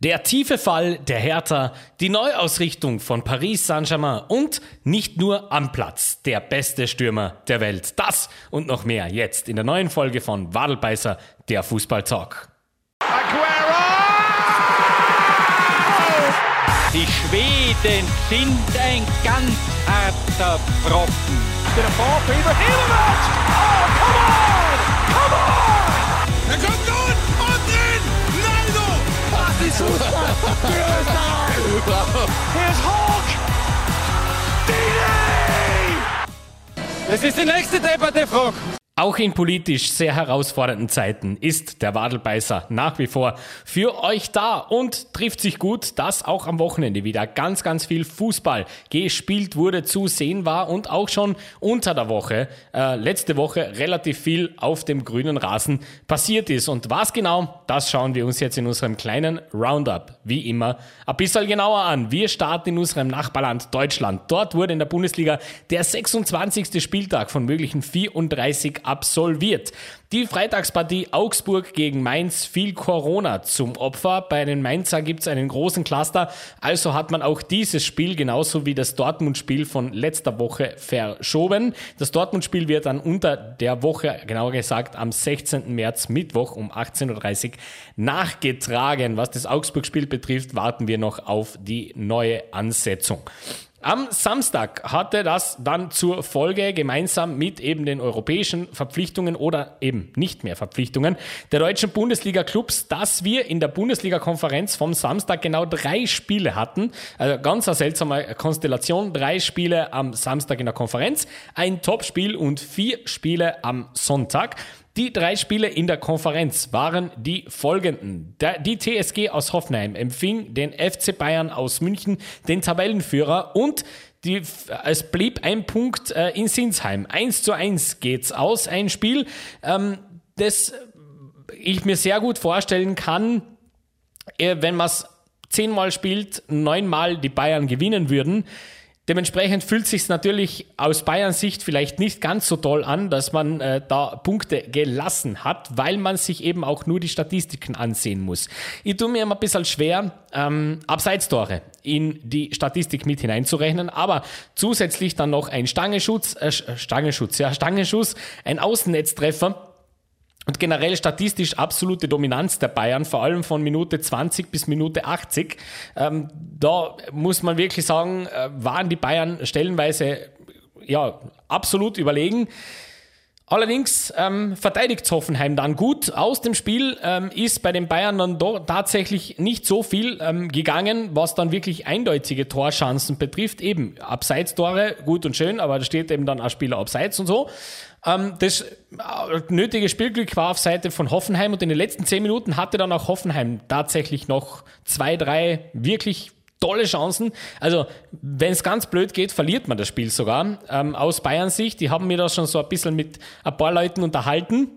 Der tiefe Fall der Hertha, die Neuausrichtung von Paris Saint-Germain und nicht nur am Platz der beste Stürmer der Welt. Das und noch mehr jetzt in der neuen Folge von Wadelbeißer, der Fußball-Talk. Die Schweden sind ein ganz harter Brocken. Der Ball for Ibrahimovic! Oh, ist Fußball! Here's Hulk! Dini! Das ist die nächste Debatte, Frog. Auch in politisch sehr herausfordernden Zeiten ist der Wadelbeißer nach wie vor für euch da und trifft sich gut, dass auch am Wochenende wieder ganz, ganz viel Fußball gespielt wurde, zu sehen war und auch schon unter der Woche, äh, letzte Woche relativ viel auf dem grünen Rasen passiert ist. Und was genau, das schauen wir uns jetzt in unserem kleinen Roundup, wie immer, ein bisschen genauer an. Wir starten in unserem Nachbarland Deutschland. Dort wurde in der Bundesliga der 26. Spieltag von möglichen 34 absolviert. Die Freitagspartie Augsburg gegen Mainz fiel Corona zum Opfer. Bei den Mainzer gibt es einen großen Cluster, also hat man auch dieses Spiel genauso wie das Dortmund-Spiel von letzter Woche verschoben. Das Dortmund-Spiel wird dann unter der Woche, genauer gesagt am 16. März Mittwoch um 18.30 Uhr nachgetragen. Was das Augsburg-Spiel betrifft, warten wir noch auf die neue Ansetzung. Am Samstag hatte das dann zur Folge gemeinsam mit eben den europäischen Verpflichtungen oder eben nicht mehr Verpflichtungen der deutschen Bundesliga-Clubs, dass wir in der Bundesliga-Konferenz vom Samstag genau drei Spiele hatten. Also ganz eine seltsame Konstellation. Drei Spiele am Samstag in der Konferenz, ein Topspiel und vier Spiele am Sonntag. Die drei Spiele in der Konferenz waren die folgenden. Die TSG aus Hoffenheim empfing den FC Bayern aus München, den Tabellenführer und die, es blieb ein Punkt äh, in Sinsheim. 1 zu 1 geht's aus, ein Spiel, ähm, das ich mir sehr gut vorstellen kann, äh, wenn man es zehnmal spielt, neunmal die Bayern gewinnen würden. Dementsprechend fühlt sich natürlich aus Bayerns Sicht vielleicht nicht ganz so toll an, dass man äh, da Punkte gelassen hat, weil man sich eben auch nur die Statistiken ansehen muss. Ich tue mir immer ein bisschen schwer, ähm, Abseitstore in die Statistik mit hineinzurechnen, aber zusätzlich dann noch ein Stangenschutz, äh, Stangenschutz, ja, Stangenschuss, ein Außennetztreffer und generell statistisch absolute Dominanz der Bayern, vor allem von Minute 20 bis Minute 80. Ähm, da muss man wirklich sagen, äh, waren die Bayern stellenweise ja, absolut überlegen. Allerdings ähm, verteidigt Hoffenheim dann gut. Aus dem Spiel ähm, ist bei den Bayern dann doch tatsächlich nicht so viel ähm, gegangen, was dann wirklich eindeutige Torchancen betrifft. Eben Abseits-Tore, gut und schön, aber da steht eben dann ein Spieler abseits und so. Ähm, das äh, nötige Spielglück war auf Seite von Hoffenheim und in den letzten zehn Minuten hatte dann auch Hoffenheim tatsächlich noch zwei, drei wirklich tolle Chancen. Also, wenn es ganz blöd geht, verliert man das Spiel sogar. Ähm, aus Bayern Sicht, die haben mir da schon so ein bisschen mit ein paar Leuten unterhalten,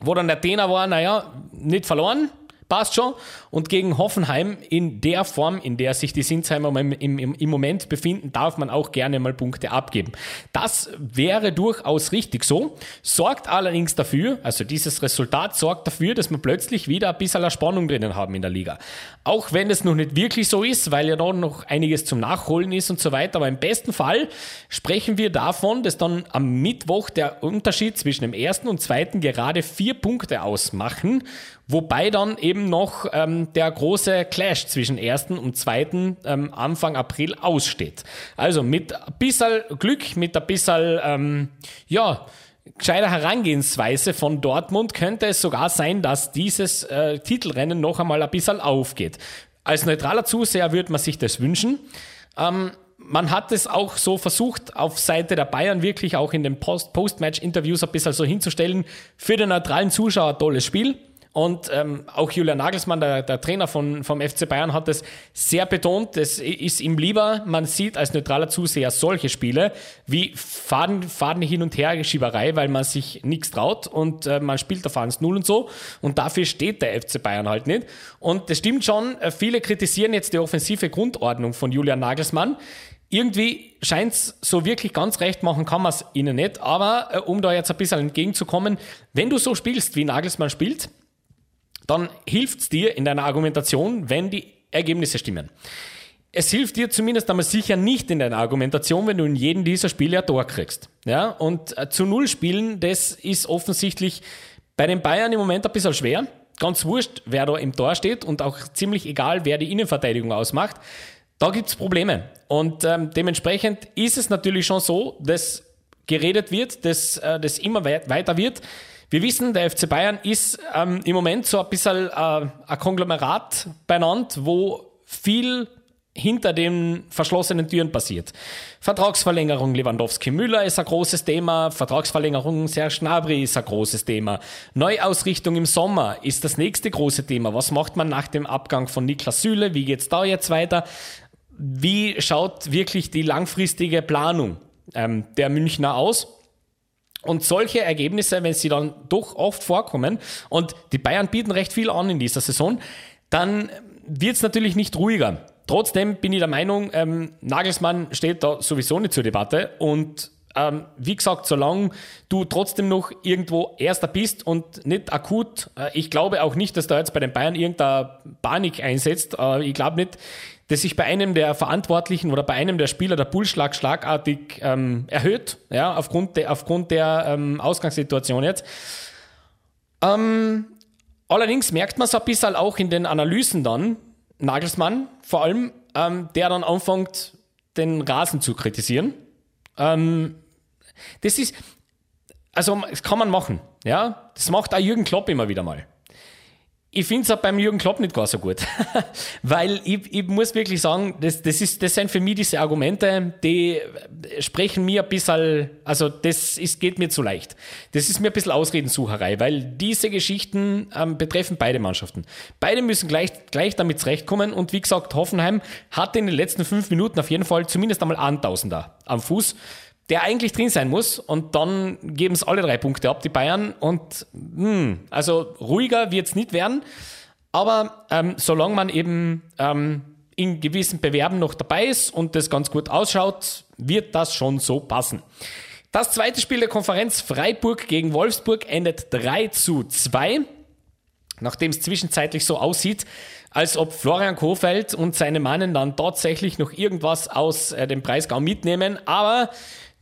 wo dann der Trainer war, naja, nicht verloren, passt schon. Und gegen Hoffenheim in der Form, in der sich die Sinsheimer im, im, im Moment befinden, darf man auch gerne mal Punkte abgeben. Das wäre durchaus richtig so, sorgt allerdings dafür, also dieses Resultat sorgt dafür, dass wir plötzlich wieder ein bisschen Spannung drinnen haben in der Liga. Auch wenn es noch nicht wirklich so ist, weil ja da noch einiges zum Nachholen ist und so weiter, aber im besten Fall sprechen wir davon, dass dann am Mittwoch der Unterschied zwischen dem ersten und zweiten gerade vier Punkte ausmachen Wobei dann eben noch ähm, der große Clash zwischen ersten und zweiten ähm, Anfang April aussteht. Also mit ein bisschen Glück, mit ein bisschen, ähm, ja, gescheiter Herangehensweise von Dortmund könnte es sogar sein, dass dieses äh, Titelrennen noch einmal ein bisschen aufgeht. Als neutraler Zuseher würde man sich das wünschen. Ähm, man hat es auch so versucht, auf Seite der Bayern wirklich auch in den Post-Match-Interviews ein bisschen so hinzustellen. Für den neutralen Zuschauer tolles Spiel. Und ähm, auch Julian Nagelsmann, der, der Trainer von, vom FC Bayern, hat es sehr betont. Es ist ihm lieber, man sieht als neutraler Zuseher solche Spiele wie Faden, Faden hin und her Schieberei, weil man sich nichts traut und äh, man spielt auf 1-0 und so. Und dafür steht der FC Bayern halt nicht. Und das stimmt schon, äh, viele kritisieren jetzt die offensive Grundordnung von Julian Nagelsmann. Irgendwie scheint es so wirklich ganz recht machen, kann man es ihnen nicht. Aber äh, um da jetzt ein bisschen entgegenzukommen, wenn du so spielst, wie Nagelsmann spielt, dann hilft es dir in deiner Argumentation, wenn die Ergebnisse stimmen. Es hilft dir zumindest einmal sicher nicht in deiner Argumentation, wenn du in jedem dieser Spiele ein Tor kriegst. Ja? Und äh, zu Null spielen, das ist offensichtlich bei den Bayern im Moment ein bisschen schwer. Ganz wurscht, wer da im Tor steht und auch ziemlich egal, wer die Innenverteidigung ausmacht. Da gibt's Probleme. Und ähm, dementsprechend ist es natürlich schon so, dass geredet wird, dass äh, das immer weit weiter wird. Wir wissen, der FC Bayern ist ähm, im Moment so ein bisschen äh, ein Konglomerat benannt, wo viel hinter den verschlossenen Türen passiert. Vertragsverlängerung Lewandowski-Müller ist ein großes Thema, Vertragsverlängerung Serge Gnabry ist ein großes Thema, Neuausrichtung im Sommer ist das nächste große Thema. Was macht man nach dem Abgang von Niklas Süle? Wie geht's da jetzt weiter? Wie schaut wirklich die langfristige Planung ähm, der Münchner aus? Und solche Ergebnisse, wenn sie dann doch oft vorkommen, und die Bayern bieten recht viel an in dieser Saison, dann wird es natürlich nicht ruhiger. Trotzdem bin ich der Meinung, ähm, Nagelsmann steht da sowieso nicht zur Debatte. Und ähm, wie gesagt, solange du trotzdem noch irgendwo Erster bist und nicht akut, äh, ich glaube auch nicht, dass da jetzt bei den Bayern irgendeine Panik einsetzt. Äh, ich glaube nicht, dass sich bei einem der Verantwortlichen oder bei einem der Spieler der Pulsschlag schlagartig ähm, erhöht, ja, aufgrund, de, aufgrund der ähm, Ausgangssituation jetzt. Ähm, allerdings merkt man es ein bisschen auch in den Analysen dann, Nagelsmann vor allem, ähm, der dann anfängt, den Rasen zu kritisieren. Ähm, das ist, also das kann man machen, ja. Das macht auch Jürgen Klopp immer wieder mal. Ich finde es auch beim Jürgen Klopp nicht gar so gut. Weil ich, ich muss wirklich sagen, das, das, ist, das sind für mich diese Argumente, die sprechen mir ein bisschen, also das ist, geht mir zu leicht. Das ist mir ein bisschen Ausredensucherei, weil diese Geschichten ähm, betreffen beide Mannschaften. Beide müssen gleich, gleich damit zurechtkommen und wie gesagt, Hoffenheim hat in den letzten fünf Minuten auf jeden Fall zumindest einmal 1000er am Fuß der eigentlich drin sein muss. Und dann geben es alle drei Punkte ab, die Bayern. Und mh, hm, also ruhiger wird es nicht werden. Aber ähm, solange man eben ähm, in gewissen Bewerben noch dabei ist und das ganz gut ausschaut, wird das schon so passen. Das zweite Spiel der Konferenz Freiburg gegen Wolfsburg endet 3 zu 2. Nachdem es zwischenzeitlich so aussieht, als ob Florian Kofeld und seine Mannen dann tatsächlich noch irgendwas aus äh, dem Preisgau mitnehmen. Aber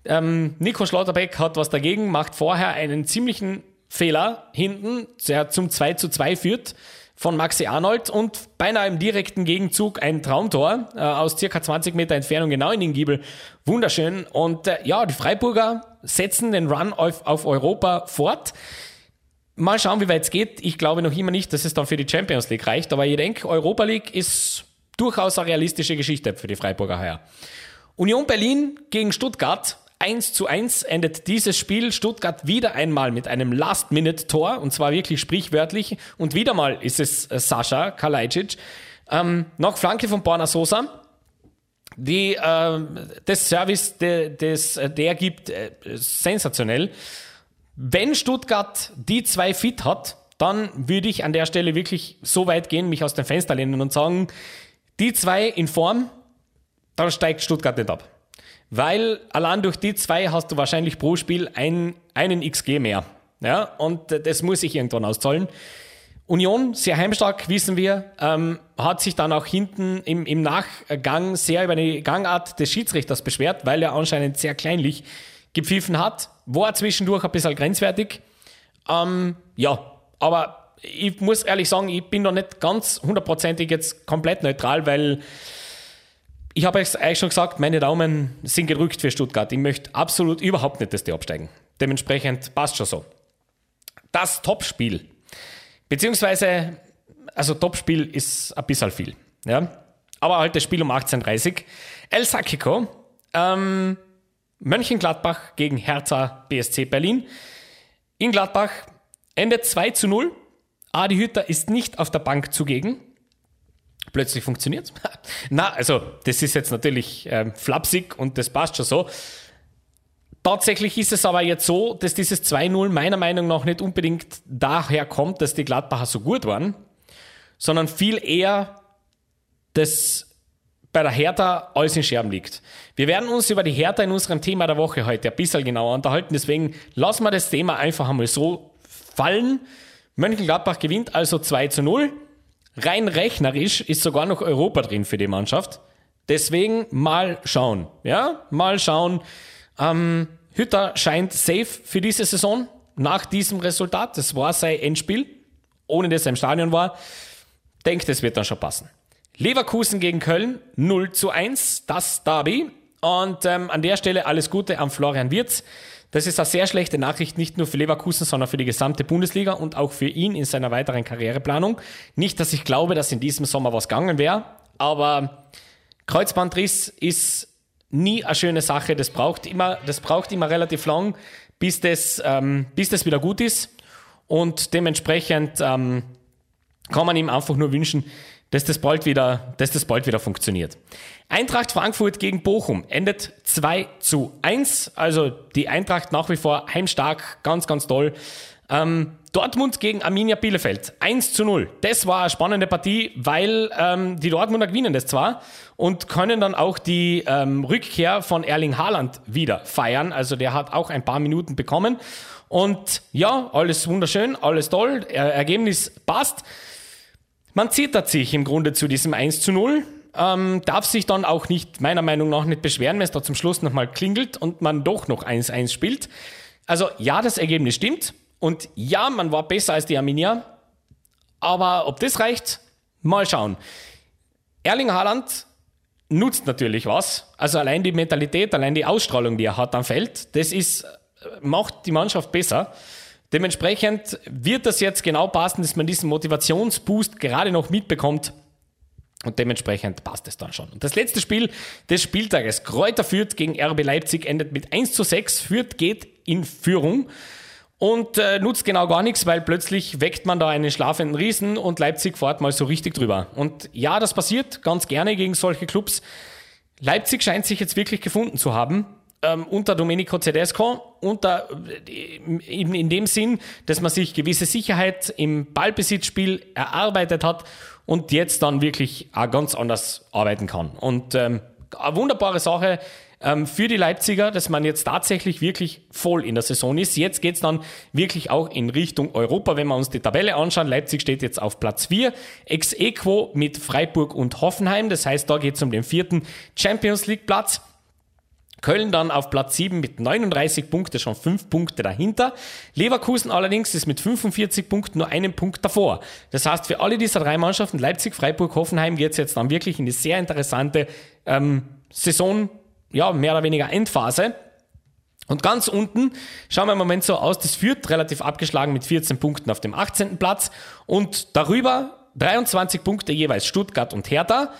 ähm, Nico Schlotterbeck hat was dagegen, macht vorher einen ziemlichen Fehler hinten, der zum 2 zu 2 führt von Maxi Arnold und beinahe im direkten Gegenzug ein Traumtor äh, aus circa 20 Meter Entfernung genau in den Giebel. Wunderschön. Und äh, ja, die Freiburger setzen den Run auf, auf Europa fort. Mal schauen, wie weit es geht. Ich glaube noch immer nicht, dass es dann für die Champions League reicht, aber ich denke, Europa League ist durchaus eine realistische Geschichte für die Freiburger heuer. Union Berlin gegen Stuttgart 1 zu 1 endet dieses Spiel. Stuttgart wieder einmal mit einem Last-Minute-Tor und zwar wirklich sprichwörtlich. Und wieder mal ist es äh, Sascha Kalajdzic. Ähm, noch Flanke von Borna Sosa. Die, äh, das Service, de, des, äh, der gibt äh, sensationell. Wenn Stuttgart die zwei fit hat, dann würde ich an der Stelle wirklich so weit gehen, mich aus dem Fenster lehnen und sagen, die zwei in Form, dann steigt Stuttgart nicht ab. Weil allein durch die zwei hast du wahrscheinlich pro Spiel ein, einen XG mehr. Ja, und das muss sich irgendwann auszahlen. Union, sehr heimstark, wissen wir, ähm, hat sich dann auch hinten im, im Nachgang sehr über die Gangart des Schiedsrichters beschwert, weil er anscheinend sehr kleinlich gepfiffen hat. War zwischendurch ein bisschen grenzwertig. Ähm, ja, aber ich muss ehrlich sagen, ich bin da nicht ganz hundertprozentig jetzt komplett neutral, weil ich habe euch eigentlich schon gesagt, meine Daumen sind gerückt für Stuttgart. Ich möchte absolut überhaupt nicht, dass die absteigen. Dementsprechend passt schon so. Das Topspiel. Beziehungsweise, also Topspiel ist ein bisschen viel. Ja? Aber halt das Spiel um 18.30 Uhr. El Sakiko, ähm, Mönchengladbach gegen Hertha BSC Berlin. In Gladbach endet 2 zu 0. Adi Hütter ist nicht auf der Bank zugegen plötzlich funktioniert. Na, also das ist jetzt natürlich ähm, flapsig und das passt schon so. Tatsächlich ist es aber jetzt so, dass dieses 2-0 meiner Meinung nach nicht unbedingt daher kommt, dass die Gladbacher so gut waren, sondern viel eher, dass bei der Hertha alles in Scherben liegt. Wir werden uns über die Hertha in unserem Thema der Woche heute ein bisschen genauer unterhalten, deswegen lassen wir das Thema einfach einmal so fallen Mönchengladbach gewinnt also 2 zu 0. Rein rechnerisch ist sogar noch Europa drin für die Mannschaft. Deswegen mal schauen. Ja, mal schauen. Ähm, Hütter scheint safe für diese Saison nach diesem Resultat. Das war sein Endspiel, ohne dass er im Stadion war. Denkt, es wird dann schon passen. Leverkusen gegen Köln 0 zu 1, das Derby. Und ähm, an der Stelle alles Gute an Florian Wirz. Das ist eine sehr schlechte Nachricht, nicht nur für Leverkusen, sondern für die gesamte Bundesliga und auch für ihn in seiner weiteren Karriereplanung. Nicht, dass ich glaube, dass in diesem Sommer was gegangen wäre, aber Kreuzbandriss ist nie eine schöne Sache. Das braucht immer, das braucht immer relativ lang, bis das, ähm, bis das wieder gut ist. Und dementsprechend ähm, kann man ihm einfach nur wünschen, dass das bald wieder, dass das bald wieder funktioniert. Eintracht Frankfurt gegen Bochum endet 2 zu 1. Also die Eintracht nach wie vor heimstark, ganz, ganz toll. Ähm, Dortmund gegen Arminia Bielefeld 1 zu 0. Das war eine spannende Partie, weil ähm, die Dortmunder gewinnen das zwar und können dann auch die ähm, Rückkehr von Erling Haaland wieder feiern. Also der hat auch ein paar Minuten bekommen. Und ja, alles wunderschön, alles toll, er Ergebnis passt. Man zittert sich im Grunde zu diesem 1 zu 0. Ähm, darf sich dann auch nicht, meiner Meinung nach, nicht beschweren, wenn es da zum Schluss nochmal klingelt und man doch noch 1-1 spielt. Also ja, das Ergebnis stimmt. Und ja, man war besser als die Arminia. Aber ob das reicht, mal schauen. Erling Haaland nutzt natürlich was. Also allein die Mentalität, allein die Ausstrahlung, die er hat am Feld, das ist, macht die Mannschaft besser. Dementsprechend wird das jetzt genau passen, dass man diesen Motivationsboost gerade noch mitbekommt. Und dementsprechend passt es dann schon. Und das letzte Spiel des Spieltages, Kräuter Fürth gegen RB Leipzig, endet mit 1 zu 6. Fürth geht in Führung und äh, nutzt genau gar nichts, weil plötzlich weckt man da einen schlafenden Riesen und Leipzig fährt mal so richtig drüber. Und ja, das passiert ganz gerne gegen solche Clubs. Leipzig scheint sich jetzt wirklich gefunden zu haben ähm, unter Domenico Tedesco, unter, in, in dem Sinn, dass man sich gewisse Sicherheit im Ballbesitzspiel erarbeitet hat und jetzt dann wirklich auch ganz anders arbeiten kann. Und ähm, eine wunderbare Sache ähm, für die Leipziger, dass man jetzt tatsächlich wirklich voll in der Saison ist. Jetzt geht's dann wirklich auch in Richtung Europa, wenn wir uns die Tabelle anschauen. Leipzig steht jetzt auf Platz 4, ex equo mit Freiburg und Hoffenheim. Das heißt, da geht's um den vierten Champions League Platz. Köln dann auf Platz 7 mit 39 Punkten, schon 5 Punkte dahinter. Leverkusen allerdings ist mit 45 Punkten nur einen Punkt davor. Das heißt, für alle diese drei Mannschaften, Leipzig, Freiburg, Hoffenheim, geht es jetzt dann wirklich in eine sehr interessante ähm, Saison, ja, mehr oder weniger Endphase. Und ganz unten schauen wir im Moment so aus, das führt relativ abgeschlagen mit 14 Punkten auf dem 18. Platz und darüber 23 Punkte jeweils Stuttgart und Hertha.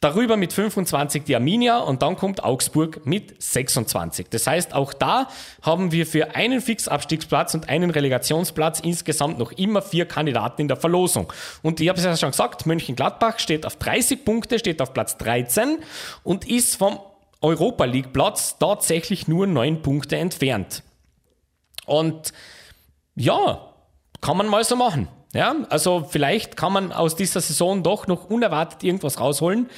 Darüber mit 25 die Arminia und dann kommt Augsburg mit 26. Das heißt, auch da haben wir für einen Fixabstiegsplatz und einen Relegationsplatz insgesamt noch immer vier Kandidaten in der Verlosung. Und ich habe es ja schon gesagt, Mönchengladbach steht auf 30 Punkte, steht auf Platz 13 und ist vom Europa League Platz tatsächlich nur neun Punkte entfernt. Und ja, kann man mal so machen. Ja, also vielleicht kann man aus dieser Saison doch noch unerwartet irgendwas rausholen.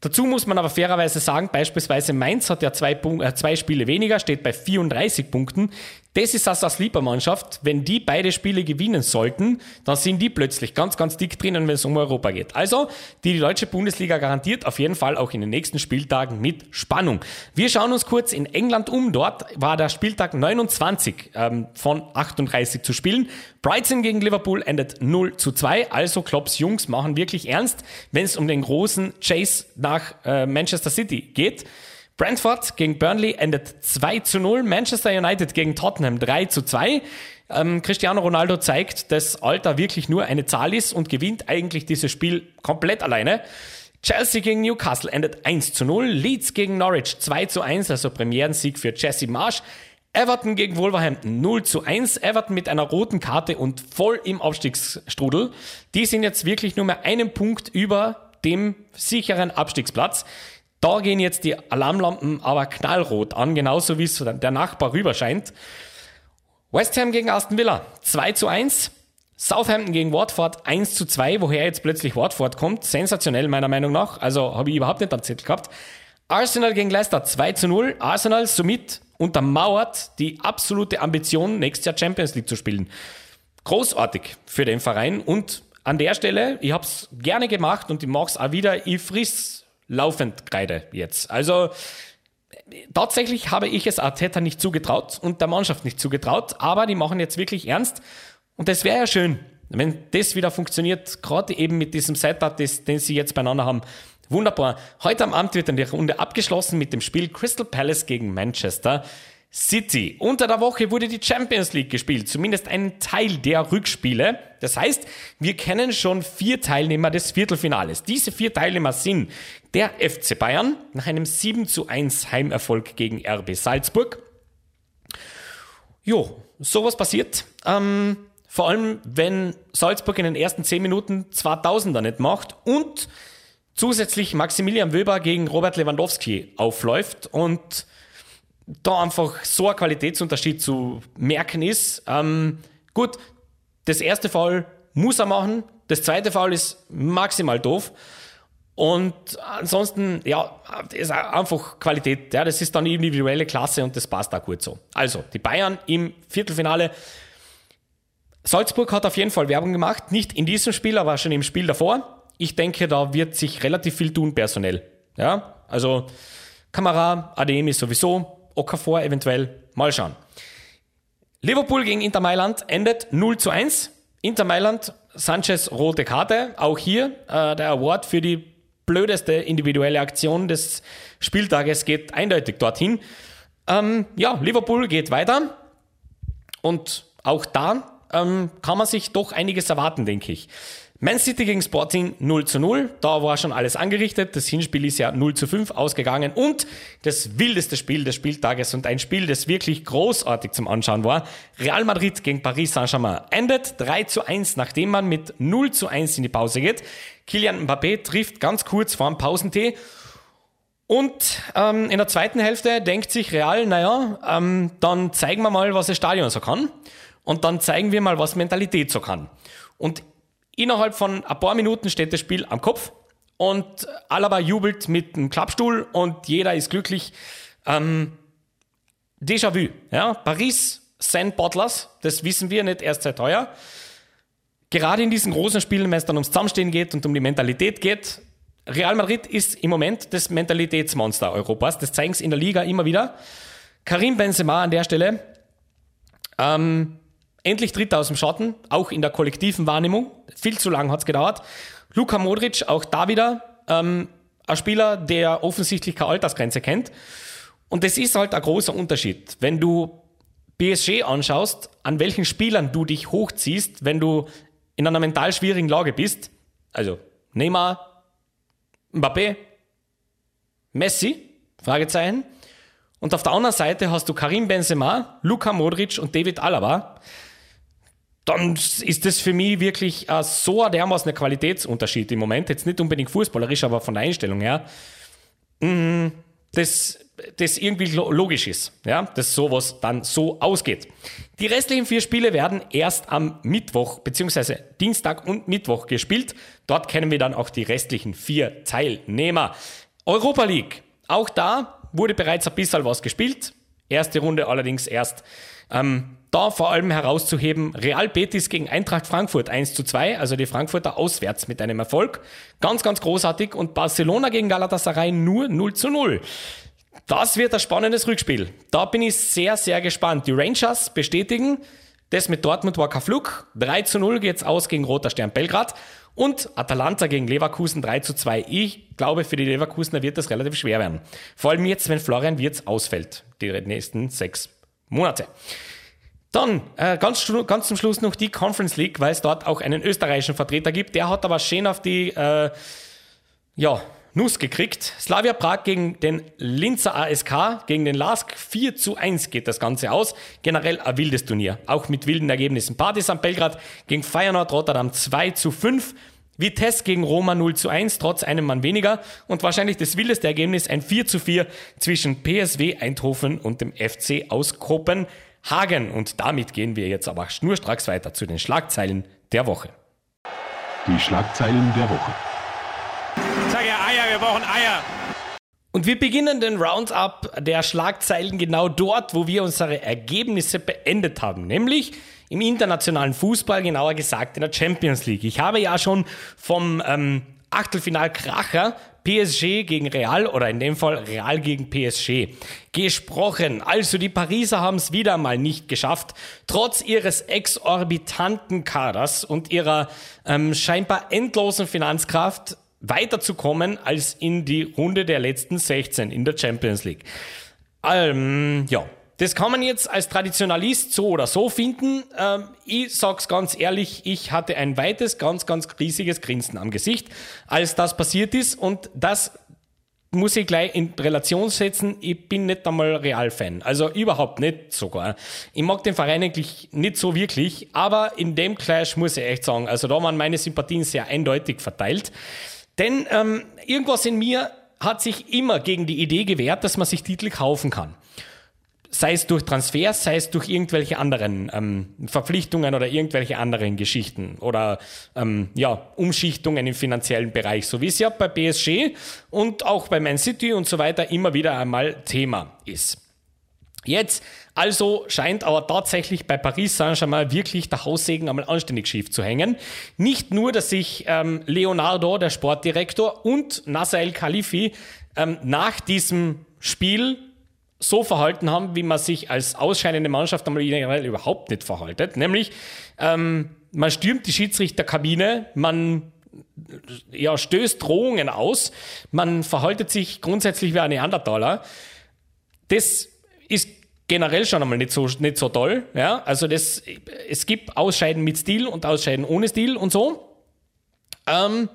Dazu muss man aber fairerweise sagen, beispielsweise Mainz hat ja zwei, äh, zwei Spiele weniger, steht bei 34 Punkten. Das ist also eine Sleeper-Mannschaft. Wenn die beide Spiele gewinnen sollten, dann sind die plötzlich ganz, ganz dick drinnen, wenn es um Europa geht. Also, die, die deutsche Bundesliga garantiert auf jeden Fall auch in den nächsten Spieltagen mit Spannung. Wir schauen uns kurz in England um. Dort war der Spieltag 29 ähm, von 38 zu spielen. Brighton gegen Liverpool endet 0 zu 2. Also Klopps Jungs machen wirklich ernst, wenn es um den großen Chase nach äh, Manchester City geht. Brentford gegen Burnley endet 2 zu 0. Manchester United gegen Tottenham 3 zu 2. Ähm, Cristiano Ronaldo zeigt, dass Alter wirklich nur eine Zahl ist und gewinnt eigentlich dieses Spiel komplett alleine. Chelsea gegen Newcastle endet 1 zu 0. Leeds gegen Norwich 2 zu 1, also Premierensieg für Jesse Marsch. Everton gegen Wolverhampton 0 zu 1. Everton mit einer roten Karte und voll im Abstiegsstrudel. Die sind jetzt wirklich nur mehr einen Punkt über dem sicheren Abstiegsplatz. Da gehen jetzt die Alarmlampen aber knallrot an, genauso wie es der Nachbar rüber scheint. West Ham gegen Aston Villa 2 zu 1. Southampton gegen Watford 1 zu 2, woher jetzt plötzlich Watford kommt. Sensationell meiner Meinung nach. Also habe ich überhaupt nicht am Zettel gehabt. Arsenal gegen Leicester 2 zu 0. Arsenal somit untermauert die absolute Ambition, nächstes Jahr Champions League zu spielen. großartig für den Verein und an der Stelle, ich habe es gerne gemacht und ich mache es auch wieder, ich friss laufend Kreide jetzt. Also tatsächlich habe ich es Arteta nicht zugetraut und der Mannschaft nicht zugetraut, aber die machen jetzt wirklich ernst und das wäre ja schön, wenn das wieder funktioniert, gerade eben mit diesem Setup, das, den sie jetzt beieinander haben. Wunderbar. Heute am Abend wird dann die Runde abgeschlossen mit dem Spiel Crystal Palace gegen Manchester. City. Unter der Woche wurde die Champions League gespielt, zumindest ein Teil der Rückspiele. Das heißt, wir kennen schon vier Teilnehmer des Viertelfinales. Diese vier Teilnehmer sind der FC Bayern nach einem 7 zu 1 Heimerfolg gegen RB Salzburg. Jo, sowas passiert. Ähm, vor allem, wenn Salzburg in den ersten 10 Minuten 2000er nicht macht und zusätzlich Maximilian Wöber gegen Robert Lewandowski aufläuft und da einfach so ein Qualitätsunterschied zu merken ist. Ähm, gut, das erste Fall muss er machen, das zweite Fall ist maximal doof. Und ansonsten, ja, ist einfach Qualität. Ja, das ist dann individuelle Klasse und das passt auch gut so. Also, die Bayern im Viertelfinale. Salzburg hat auf jeden Fall Werbung gemacht. Nicht in diesem Spiel, aber schon im Spiel davor. Ich denke, da wird sich relativ viel tun personell. Ja, also Kamera, ADM ist sowieso. Okafor eventuell. Mal schauen. Liverpool gegen Inter Mailand endet 0 zu 1. Inter Mailand, Sanchez rote Karte. Auch hier äh, der Award für die blödeste individuelle Aktion des Spieltages geht eindeutig dorthin. Ähm, ja, Liverpool geht weiter. Und auch da ähm, kann man sich doch einiges erwarten, denke ich. Man City gegen Sporting 0 zu 0. Da war schon alles angerichtet. Das Hinspiel ist ja 0 zu 5 ausgegangen. Und das wildeste Spiel des Spieltages und ein Spiel, das wirklich großartig zum Anschauen war. Real Madrid gegen Paris Saint-Germain endet 3 zu 1, nachdem man mit 0 zu 1 in die Pause geht. Kylian Mbappé trifft ganz kurz vor dem Pausentee. Und ähm, in der zweiten Hälfte denkt sich Real, naja, ähm, dann zeigen wir mal, was das Stadion so kann. Und dann zeigen wir mal, was Mentalität so kann. Und Innerhalb von ein paar Minuten steht das Spiel am Kopf und Alaba jubelt mit einem Klappstuhl und jeder ist glücklich. Ähm, Déjà-vu. Ja? Paris, St. Bottlers, das wissen wir nicht erst seit heuer. Gerade in diesen großen Spielen, wenn es dann ums Zusammenstehen geht und um die Mentalität geht, Real Madrid ist im Moment das Mentalitätsmonster Europas. Das zeigen sie in der Liga immer wieder. Karim Benzema an der Stelle. Ähm, Endlich tritt er aus dem Schatten, auch in der kollektiven Wahrnehmung. Viel zu lang hat es gedauert. Luka Modric, auch da wieder ähm, ein Spieler, der offensichtlich keine Altersgrenze kennt. Und das ist halt ein großer Unterschied. Wenn du PSG anschaust, an welchen Spielern du dich hochziehst, wenn du in einer mental schwierigen Lage bist, also Neymar, Mbappé, Messi, Fragezeichen. Und auf der anderen Seite hast du Karim Benzema, Luka Modric und David Alaba dann ist das für mich wirklich uh, so ein dermaßen Qualitätsunterschied im Moment. Jetzt nicht unbedingt fußballerisch, aber von der Einstellung her. Mm, das, das irgendwie logisch ist, ja, dass sowas dann so ausgeht. Die restlichen vier Spiele werden erst am Mittwoch bzw. Dienstag und Mittwoch gespielt. Dort kennen wir dann auch die restlichen vier Teilnehmer. Europa League. Auch da wurde bereits ein bisschen was gespielt. Erste Runde allerdings erst ähm, da vor allem herauszuheben, Real Betis gegen Eintracht Frankfurt 1 zu 2, also die Frankfurter auswärts mit einem Erfolg. Ganz, ganz großartig. Und Barcelona gegen Galatasaray nur 0 zu 0. Das wird ein spannendes Rückspiel. Da bin ich sehr, sehr gespannt. Die Rangers bestätigen, das mit Dortmund war kein Flug. 3 zu 0 geht's aus gegen Roter Stern Belgrad. Und Atalanta gegen Leverkusen 3 zu 2. Ich glaube, für die Leverkusener wird das relativ schwer werden. Vor allem jetzt, wenn Florian Wirtz ausfällt, die nächsten sechs Monate. Dann äh, ganz, ganz zum Schluss noch die Conference League, weil es dort auch einen österreichischen Vertreter gibt. Der hat aber schön auf die äh, ja, Nuss gekriegt. Slavia Prag gegen den Linzer ASK, gegen den LASK 4 zu 1 geht das Ganze aus. Generell ein wildes Turnier, auch mit wilden Ergebnissen. Partisan Belgrad gegen Feyenoord Rotterdam 2 zu 5. Vitesse gegen Roma 0 zu 1, trotz einem Mann weniger. Und wahrscheinlich das wildeste Ergebnis, ein 4 zu 4 zwischen PSW Eindhoven und dem FC aus Kopenhagen. Und damit gehen wir jetzt aber schnurstracks weiter zu den Schlagzeilen der Woche. Die Schlagzeilen der Woche. Ich sage ja Eier, wir brauchen Eier. Und wir beginnen den Roundup der Schlagzeilen genau dort, wo wir unsere Ergebnisse beendet haben, nämlich im internationalen Fußball, genauer gesagt in der Champions League. Ich habe ja schon vom ähm, Achtelfinal-Kracher PSG gegen Real oder in dem Fall Real gegen PSG gesprochen. Also die Pariser haben es wieder mal nicht geschafft, trotz ihres exorbitanten Kaders und ihrer ähm, scheinbar endlosen Finanzkraft weiterzukommen als in die Runde der letzten 16 in der Champions League. Ähm, ja, das kann man jetzt als Traditionalist so oder so finden. Ähm, ich sag's ganz ehrlich, ich hatte ein weites, ganz, ganz riesiges Grinsen am Gesicht, als das passiert ist. Und das muss ich gleich in Relation setzen. Ich bin nicht einmal Real-Fan. Also überhaupt nicht sogar. Ich mag den Verein eigentlich nicht so wirklich, aber in dem Clash muss ich echt sagen, also da waren meine Sympathien sehr eindeutig verteilt. Denn ähm, irgendwas in mir hat sich immer gegen die Idee gewehrt, dass man sich Titel kaufen kann sei es durch Transfers, sei es durch irgendwelche anderen ähm, Verpflichtungen oder irgendwelche anderen Geschichten oder ähm, ja, Umschichtungen im finanziellen Bereich, so wie es ja bei PSG und auch bei Man City und so weiter immer wieder einmal Thema ist. Jetzt also scheint aber tatsächlich bei Paris Saint-Germain wirklich der Haussegen einmal anständig schief zu hängen. Nicht nur, dass sich ähm, Leonardo, der Sportdirektor, und Nasser El Khalifi ähm, nach diesem Spiel so verhalten haben, wie man sich als ausscheidende Mannschaft einmal generell überhaupt nicht verhaltet. Nämlich, ähm, man stürmt die Schiedsrichterkabine, man ja, stößt Drohungen aus, man verhaltet sich grundsätzlich wie ein Neandertaler. Das ist generell schon einmal nicht so, nicht so toll. Ja? Also das, es gibt Ausscheiden mit Stil und Ausscheiden ohne Stil und so. Ähm,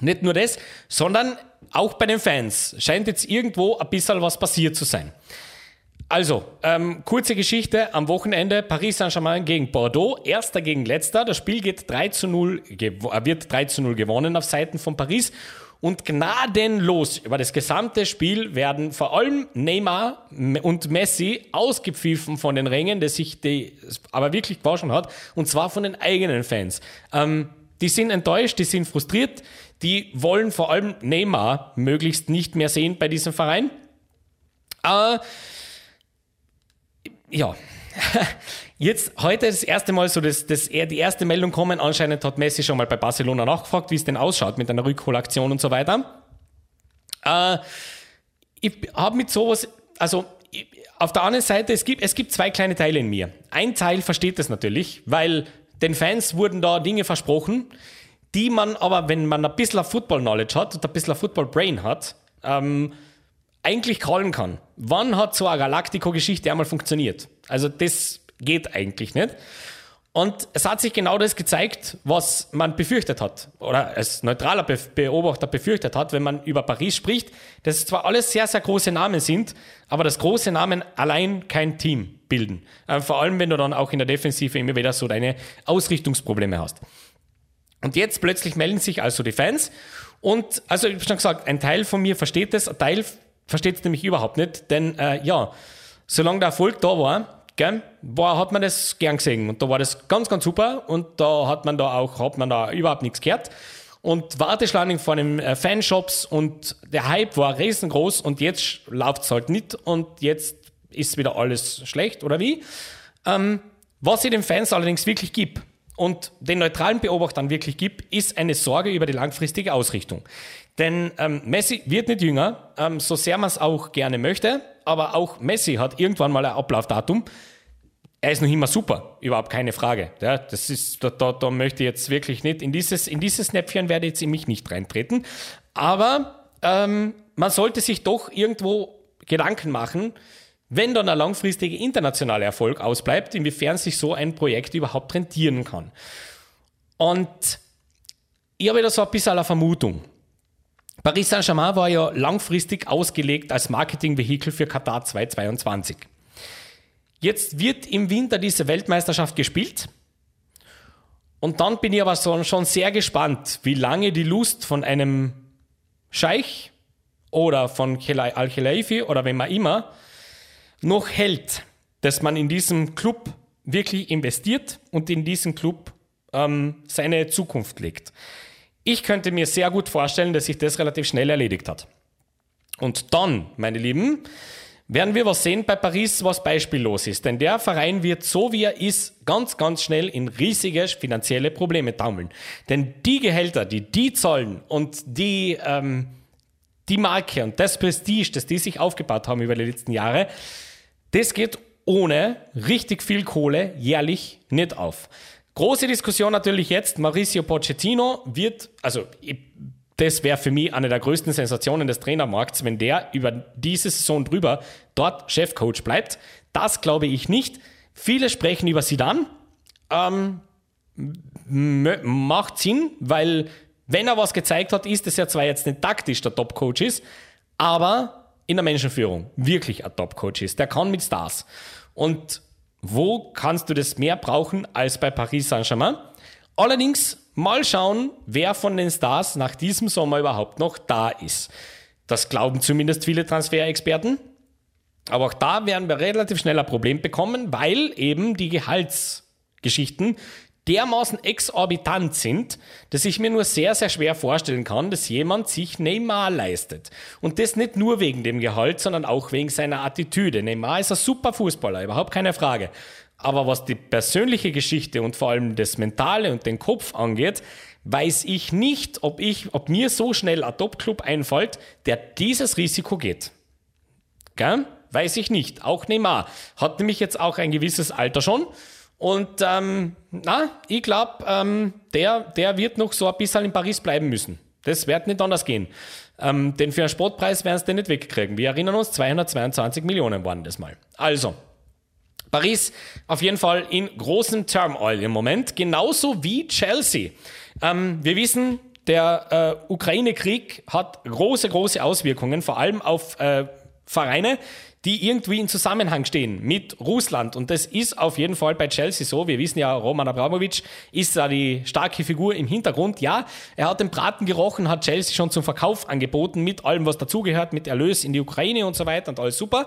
nicht nur das, sondern auch bei den Fans scheint jetzt irgendwo ein bisschen was passiert zu sein. Also, ähm, kurze Geschichte am Wochenende: Paris Saint-Germain gegen Bordeaux, erster gegen letzter. Das Spiel geht 3 zu 0, äh, wird 3 zu 0 gewonnen auf Seiten von Paris. Und gnadenlos über das gesamte Spiel werden vor allem Neymar und Messi ausgepfiffen von den Rängen, das sich die aber wirklich gewaschen hat, und zwar von den eigenen Fans. Ähm, die sind enttäuscht, die sind frustriert, die wollen vor allem Neymar möglichst nicht mehr sehen bei diesem Verein. Äh, ja, jetzt heute das erste Mal so, dass, dass er die erste Meldung kommen. Anscheinend hat Messi schon mal bei Barcelona nachgefragt, wie es denn ausschaut mit einer Rückholaktion und so weiter. Äh, ich habe mit sowas, also auf der anderen Seite, es gibt, es gibt zwei kleine Teile in mir. Ein Teil versteht das natürlich, weil den Fans wurden da Dinge versprochen, die man aber, wenn man ein bisschen Football-Knowledge hat und ein bisschen Football-Brain hat, ähm, eigentlich callen kann. Wann hat so eine Galactico-Geschichte einmal funktioniert? Also das geht eigentlich nicht. Und es hat sich genau das gezeigt, was man befürchtet hat, oder als neutraler Be Beobachter befürchtet hat, wenn man über Paris spricht, dass es zwar alles sehr, sehr große Namen sind, aber dass große Namen allein kein Team bilden. Äh, vor allem, wenn du dann auch in der Defensive immer wieder so deine Ausrichtungsprobleme hast. Und jetzt plötzlich melden sich also die Fans und, also ich habe schon gesagt, ein Teil von mir versteht das, ein Teil versteht es nämlich überhaupt nicht, denn äh, ja, solange der Erfolg da war, gell, war, hat man das gern gesehen. Und da war das ganz, ganz super. Und da hat man da auch, hat man da überhaupt nichts gehört. Und Warteschlangen vor den äh, Fanshops und der Hype war riesengroß und jetzt läuft es halt nicht und jetzt ist wieder alles schlecht, oder wie? Ähm, was ich den Fans allerdings wirklich gibt und den neutralen Beobachtern wirklich gibt, ist eine Sorge über die langfristige Ausrichtung. Denn ähm, Messi wird nicht jünger, ähm, so sehr man es auch gerne möchte, aber auch Messi hat irgendwann mal ein Ablaufdatum er ist noch immer super, überhaupt keine Frage. Ja, das ist, da, da, da möchte ich jetzt wirklich nicht, in dieses, in dieses Näpfchen werde ich jetzt in mich nicht reintreten. Aber ähm, man sollte sich doch irgendwo Gedanken machen, wenn dann ein langfristiger internationaler Erfolg ausbleibt, inwiefern sich so ein Projekt überhaupt rentieren kann. Und ich habe da so ein bisschen eine Vermutung. Paris Saint-Germain war ja langfristig ausgelegt als Marketingvehikel für Katar 2022. Jetzt wird im Winter diese Weltmeisterschaft gespielt. Und dann bin ich aber schon sehr gespannt, wie lange die Lust von einem Scheich oder von Al-Khilaifi oder wem auch immer noch hält, dass man in diesem Club wirklich investiert und in diesen Club ähm, seine Zukunft legt. Ich könnte mir sehr gut vorstellen, dass sich das relativ schnell erledigt hat. Und dann, meine Lieben, werden wir was sehen bei Paris, was beispiellos ist. Denn der Verein wird so wie er ist, ganz, ganz schnell in riesige finanzielle Probleme taumeln. Denn die Gehälter, die die zahlen und die, ähm, die Marke und das Prestige, das die sich aufgebaut haben über die letzten Jahre, das geht ohne richtig viel Kohle jährlich nicht auf. Große Diskussion natürlich jetzt. Mauricio Pochettino wird, also das wäre für mich eine der größten Sensationen des Trainermarkts, wenn der über diese Saison drüber dort Chefcoach bleibt. Das glaube ich nicht. Viele sprechen über Sidan. Ähm, macht Sinn, weil wenn er was gezeigt hat, ist es ja zwar jetzt nicht taktisch der Top-Coach ist, aber in der Menschenführung wirklich ein Top-Coach ist. Der kann mit Stars. Und wo kannst du das mehr brauchen als bei Paris Saint-Germain? Allerdings Mal schauen, wer von den Stars nach diesem Sommer überhaupt noch da ist. Das glauben zumindest viele Transferexperten. Aber auch da werden wir relativ schnell ein Problem bekommen, weil eben die Gehaltsgeschichten dermaßen exorbitant sind, dass ich mir nur sehr, sehr schwer vorstellen kann, dass jemand sich Neymar leistet. Und das nicht nur wegen dem Gehalt, sondern auch wegen seiner Attitüde. Neymar ist ein super Fußballer, überhaupt keine Frage. Aber was die persönliche Geschichte und vor allem das Mentale und den Kopf angeht, weiß ich nicht, ob, ich, ob mir so schnell ein Top-Club einfällt, der dieses Risiko geht. Gell? Weiß ich nicht. Auch Neymar hat nämlich jetzt auch ein gewisses Alter schon. Und ähm, na, ich glaube, ähm, der, der wird noch so ein bisschen in Paris bleiben müssen. Das wird nicht anders gehen. Ähm, denn für einen Sportpreis werden sie den nicht wegkriegen. Wir erinnern uns, 222 Millionen waren das mal. Also, Paris auf jeden Fall in großem Turmoil im Moment, genauso wie Chelsea. Ähm, wir wissen, der äh, Ukraine-Krieg hat große, große Auswirkungen, vor allem auf äh, Vereine, die irgendwie in Zusammenhang stehen mit Russland. Und das ist auf jeden Fall bei Chelsea so. Wir wissen ja, Roman Abramovic ist da die starke Figur im Hintergrund. Ja, er hat den Braten gerochen, hat Chelsea schon zum Verkauf angeboten, mit allem, was dazugehört, mit Erlös in die Ukraine und so weiter und alles super.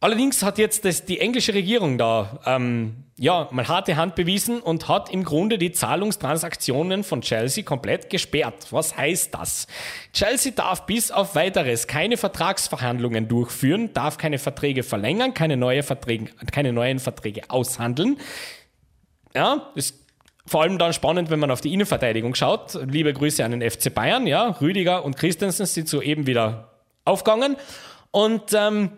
Allerdings hat jetzt das, die englische Regierung da ähm, ja, mal harte Hand bewiesen und hat im Grunde die Zahlungstransaktionen von Chelsea komplett gesperrt. Was heißt das? Chelsea darf bis auf weiteres keine Vertragsverhandlungen durchführen, darf keine Verträge verlängern, keine, neue Verträge, keine neuen Verträge aushandeln. Ja, ist vor allem dann spannend, wenn man auf die Innenverteidigung schaut. Liebe Grüße an den FC Bayern. Ja, Rüdiger und Christensen sind soeben wieder aufgegangen. Und ähm,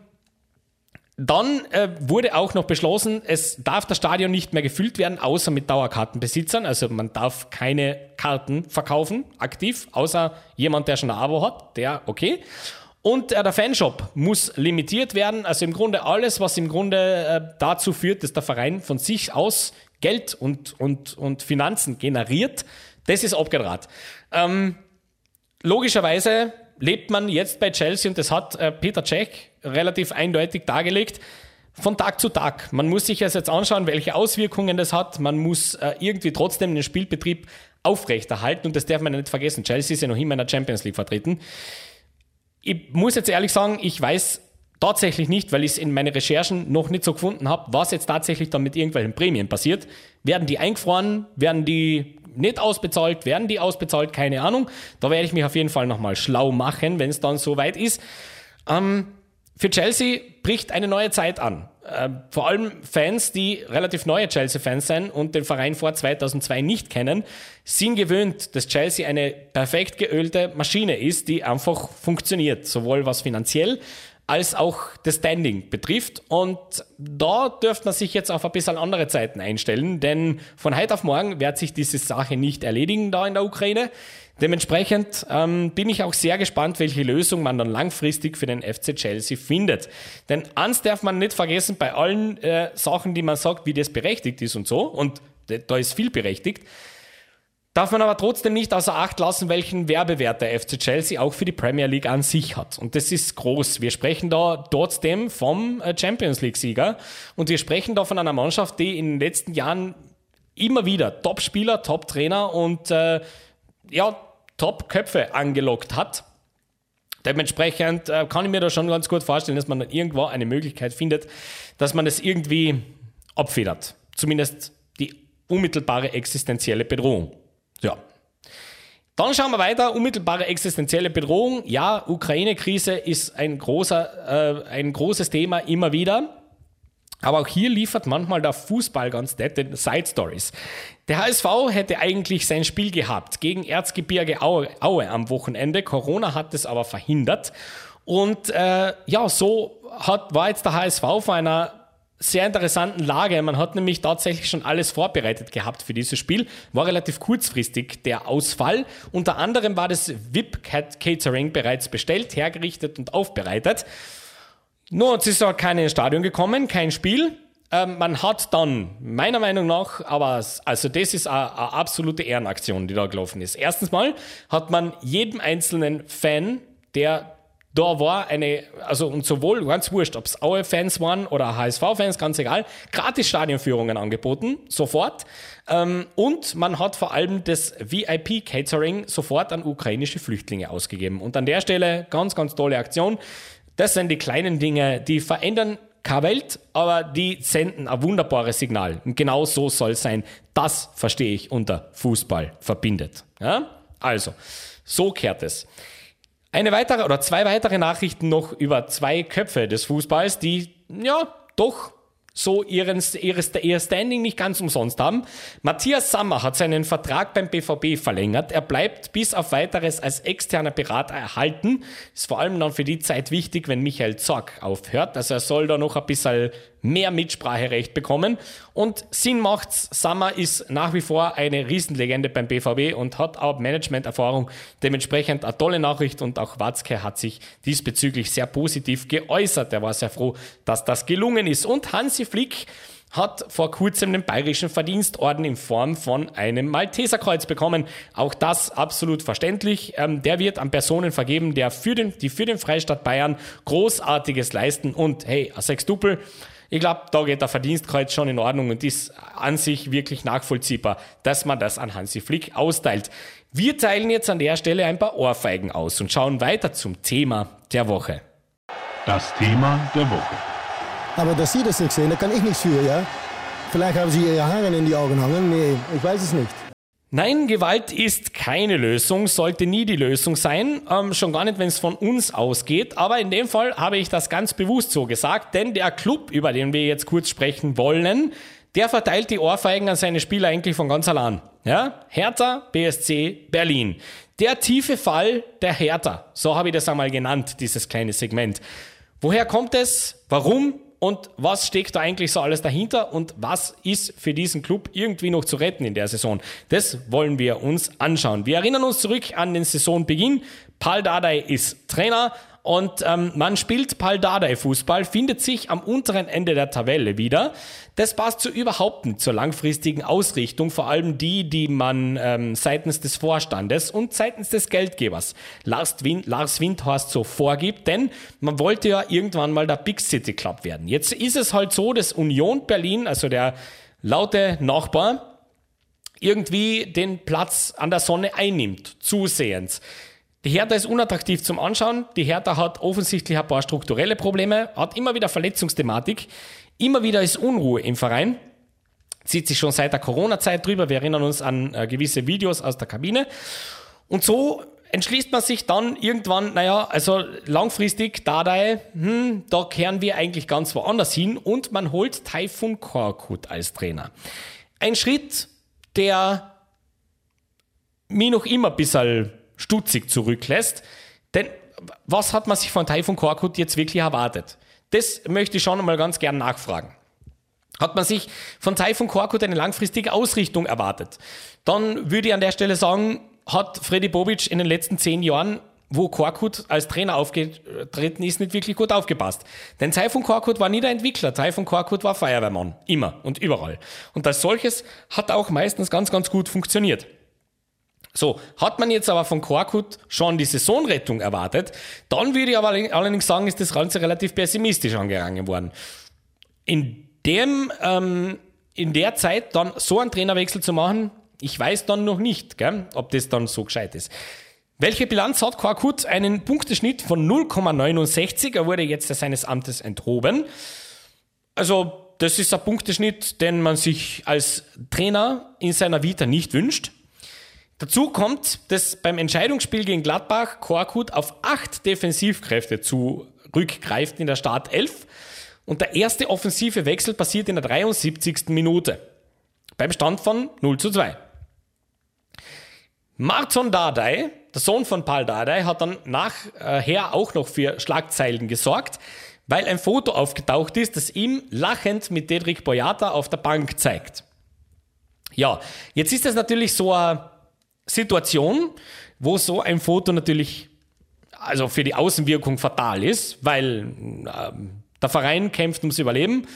dann äh, wurde auch noch beschlossen, es darf das Stadion nicht mehr gefüllt werden, außer mit Dauerkartenbesitzern. Also man darf keine Karten verkaufen, aktiv, außer jemand, der schon ein Abo hat, der okay. Und äh, der Fanshop muss limitiert werden. Also im Grunde alles, was im Grunde äh, dazu führt, dass der Verein von sich aus Geld und, und, und Finanzen generiert, das ist abgedraht. Ähm, logischerweise lebt man jetzt bei Chelsea und das hat äh, Peter Cech relativ eindeutig dargelegt. Von Tag zu Tag. Man muss sich das jetzt anschauen, welche Auswirkungen das hat. Man muss äh, irgendwie trotzdem den Spielbetrieb aufrechterhalten und das darf man nicht vergessen. Chelsea ist ja noch immer in der Champions League vertreten. Ich muss jetzt ehrlich sagen, ich weiß tatsächlich nicht, weil ich es in meinen Recherchen noch nicht so gefunden habe, was jetzt tatsächlich dann mit irgendwelchen Prämien passiert. Werden die eingefroren? Werden die nicht ausbezahlt? Werden die ausbezahlt? Keine Ahnung. Da werde ich mich auf jeden Fall nochmal schlau machen, wenn es dann soweit ist. Ähm, für Chelsea bricht eine neue Zeit an. Äh, vor allem Fans, die relativ neue Chelsea-Fans sind und den Verein vor 2002 nicht kennen, sind gewöhnt, dass Chelsea eine perfekt geölte Maschine ist, die einfach funktioniert, sowohl was finanziell als auch das Standing betrifft. Und da dürfte man sich jetzt auf ein bisschen andere Zeiten einstellen, denn von heute auf morgen wird sich diese Sache nicht erledigen da in der Ukraine. Dementsprechend ähm, bin ich auch sehr gespannt, welche Lösung man dann langfristig für den FC Chelsea findet. Denn eins darf man nicht vergessen bei allen äh, Sachen, die man sagt, wie das berechtigt ist und so, und da ist viel berechtigt, Darf man aber trotzdem nicht außer Acht lassen, welchen Werbewert der FC Chelsea auch für die Premier League an sich hat. Und das ist groß. Wir sprechen da trotzdem vom äh, Champions League-Sieger und wir sprechen da von einer Mannschaft, die in den letzten Jahren immer wieder Top-Spieler, Top-Trainer und äh, ja, Top-Köpfe angelockt hat. Dementsprechend äh, kann ich mir da schon ganz gut vorstellen, dass man dann irgendwo eine Möglichkeit findet, dass man das irgendwie abfedert. Zumindest die unmittelbare existenzielle Bedrohung. Ja. Dann schauen wir weiter. Unmittelbare existenzielle Bedrohung. Ja, Ukraine-Krise ist ein, großer, äh, ein großes Thema immer wieder. Aber auch hier liefert manchmal der Fußball ganz nette Side Stories. Der HSV hätte eigentlich sein Spiel gehabt gegen Erzgebirge Aue, Aue am Wochenende. Corona hat es aber verhindert. Und äh, ja, so hat, war jetzt der HSV vor einer sehr interessanten Lage. Man hat nämlich tatsächlich schon alles vorbereitet gehabt für dieses Spiel. War relativ kurzfristig der Ausfall. Unter anderem war das VIP Catering bereits bestellt, hergerichtet und aufbereitet. Nur, es ist auch keine ins Stadion gekommen, kein Spiel. Ähm, man hat dann, meiner Meinung nach, aber also das ist eine absolute Ehrenaktion, die da gelaufen ist. Erstens mal hat man jedem einzelnen Fan, der da war eine, also und sowohl ganz wurscht, ob es Aue-Fans waren oder HSV-Fans, ganz egal, gratis Stadionführungen angeboten, sofort. Ähm, und man hat vor allem das VIP-Catering sofort an ukrainische Flüchtlinge ausgegeben. Und an der Stelle ganz, ganz tolle Aktion. Das sind die kleinen Dinge, die verändern keine Welt, aber die senden ein wunderbares Signal. Und genau so soll es sein. Das verstehe ich unter Fußball verbindet. Ja? Also, so kehrt es. Eine weitere oder zwei weitere Nachrichten noch über zwei Köpfe des Fußballs, die ja doch so ihren, ihr Standing nicht ganz umsonst haben. Matthias Sammer hat seinen Vertrag beim BVB verlängert. Er bleibt bis auf weiteres als externer Berater erhalten. Ist vor allem dann für die Zeit wichtig, wenn Michael Zorg aufhört. Also er soll da noch ein bisschen mehr Mitspracherecht bekommen. Und Sinn macht's, Sammer ist nach wie vor eine Riesenlegende beim BVB und hat auch Management-Erfahrung. Dementsprechend eine tolle Nachricht und auch Watzke hat sich diesbezüglich sehr positiv geäußert. Er war sehr froh, dass das gelungen ist. Und Hansi Flick hat vor kurzem den Bayerischen Verdienstorden in Form von einem Malteserkreuz bekommen. Auch das absolut verständlich. Ähm, der wird an Personen vergeben, der für den, die für den Freistaat Bayern Großartiges leisten. Und hey, ein Sextupel ich glaube, da geht der Verdienstkreuz schon in Ordnung und ist an sich wirklich nachvollziehbar, dass man das an Hansi Flick austeilt. Wir teilen jetzt an der Stelle ein paar Ohrfeigen aus und schauen weiter zum Thema der Woche. Das Thema der Woche. Aber dass Sie das nicht sehen, da kann ich nichts für, ja? Vielleicht haben Sie Ihre Haare in die Augen hangen. Nee, ich weiß es nicht. Nein, Gewalt ist keine Lösung, sollte nie die Lösung sein, ähm, schon gar nicht, wenn es von uns ausgeht. Aber in dem Fall habe ich das ganz bewusst so gesagt, denn der Club, über den wir jetzt kurz sprechen wollen, der verteilt die Ohrfeigen an seine Spieler eigentlich von ganz allein. Ja? Hertha, BSC, Berlin. Der tiefe Fall der Hertha, so habe ich das einmal genannt, dieses kleine Segment. Woher kommt es? Warum? Und was steckt da eigentlich so alles dahinter und was ist für diesen Club irgendwie noch zu retten in der Saison. Das wollen wir uns anschauen. Wir erinnern uns zurück an den Saisonbeginn. Paul Dardai ist Trainer, und ähm, man spielt Paldadei-Fußball, findet sich am unteren Ende der Tabelle wieder. Das passt so überhaupt nicht zur langfristigen Ausrichtung, vor allem die, die man ähm, seitens des Vorstandes und seitens des Geldgebers Lars, Wind, Lars Windhorst so vorgibt, denn man wollte ja irgendwann mal der Big City Club werden. Jetzt ist es halt so, dass Union Berlin, also der laute Nachbar, irgendwie den Platz an der Sonne einnimmt, zusehends. Die Hertha ist unattraktiv zum Anschauen. Die Hertha hat offensichtlich ein paar strukturelle Probleme, hat immer wieder Verletzungsthematik, immer wieder ist Unruhe im Verein. Zieht sich schon seit der Corona-Zeit drüber. Wir erinnern uns an äh, gewisse Videos aus der Kabine. Und so entschließt man sich dann irgendwann, naja, also langfristig, Dardai, hm, da kehren wir eigentlich ganz woanders hin und man holt Taifun Korkut als Trainer. Ein Schritt, der mir noch immer ein bisschen stutzig zurücklässt. Denn was hat man sich von Taifun Korkut jetzt wirklich erwartet? Das möchte ich schon einmal ganz gern nachfragen. Hat man sich von Taifun Korkut eine langfristige Ausrichtung erwartet? Dann würde ich an der Stelle sagen, hat Freddy Bobic in den letzten zehn Jahren, wo Korkut als Trainer aufgetreten ist, nicht wirklich gut aufgepasst. Denn Taifun Korkut war nie der Entwickler. Taifun Korkut war Feuerwehrmann. Immer und überall. Und als solches hat auch meistens ganz, ganz gut funktioniert. So, hat man jetzt aber von Korkut schon die Saisonrettung erwartet, dann würde ich aber allerdings sagen, ist das Ganze relativ pessimistisch angegangen worden. In dem, ähm, in der Zeit dann so einen Trainerwechsel zu machen, ich weiß dann noch nicht, gell, ob das dann so gescheit ist. Welche Bilanz hat Korkut? Einen Punkteschnitt von 0,69. Er wurde jetzt seines Amtes enthoben. Also, das ist ein Punkteschnitt, den man sich als Trainer in seiner Vita nicht wünscht. Dazu kommt, dass beim Entscheidungsspiel gegen Gladbach Korkut auf acht Defensivkräfte zurückgreift in der Startelf und der erste offensive Wechsel passiert in der 73. Minute beim Stand von 0 zu 2. Marton Dardai, der Sohn von Paul Dardai, hat dann nachher auch noch für Schlagzeilen gesorgt, weil ein Foto aufgetaucht ist, das ihm lachend mit Dedrick Boyata auf der Bank zeigt. Ja, jetzt ist das natürlich so eine Situation, wo so ein Foto natürlich also für die Außenwirkung fatal ist, weil äh, der Verein kämpft ums Überleben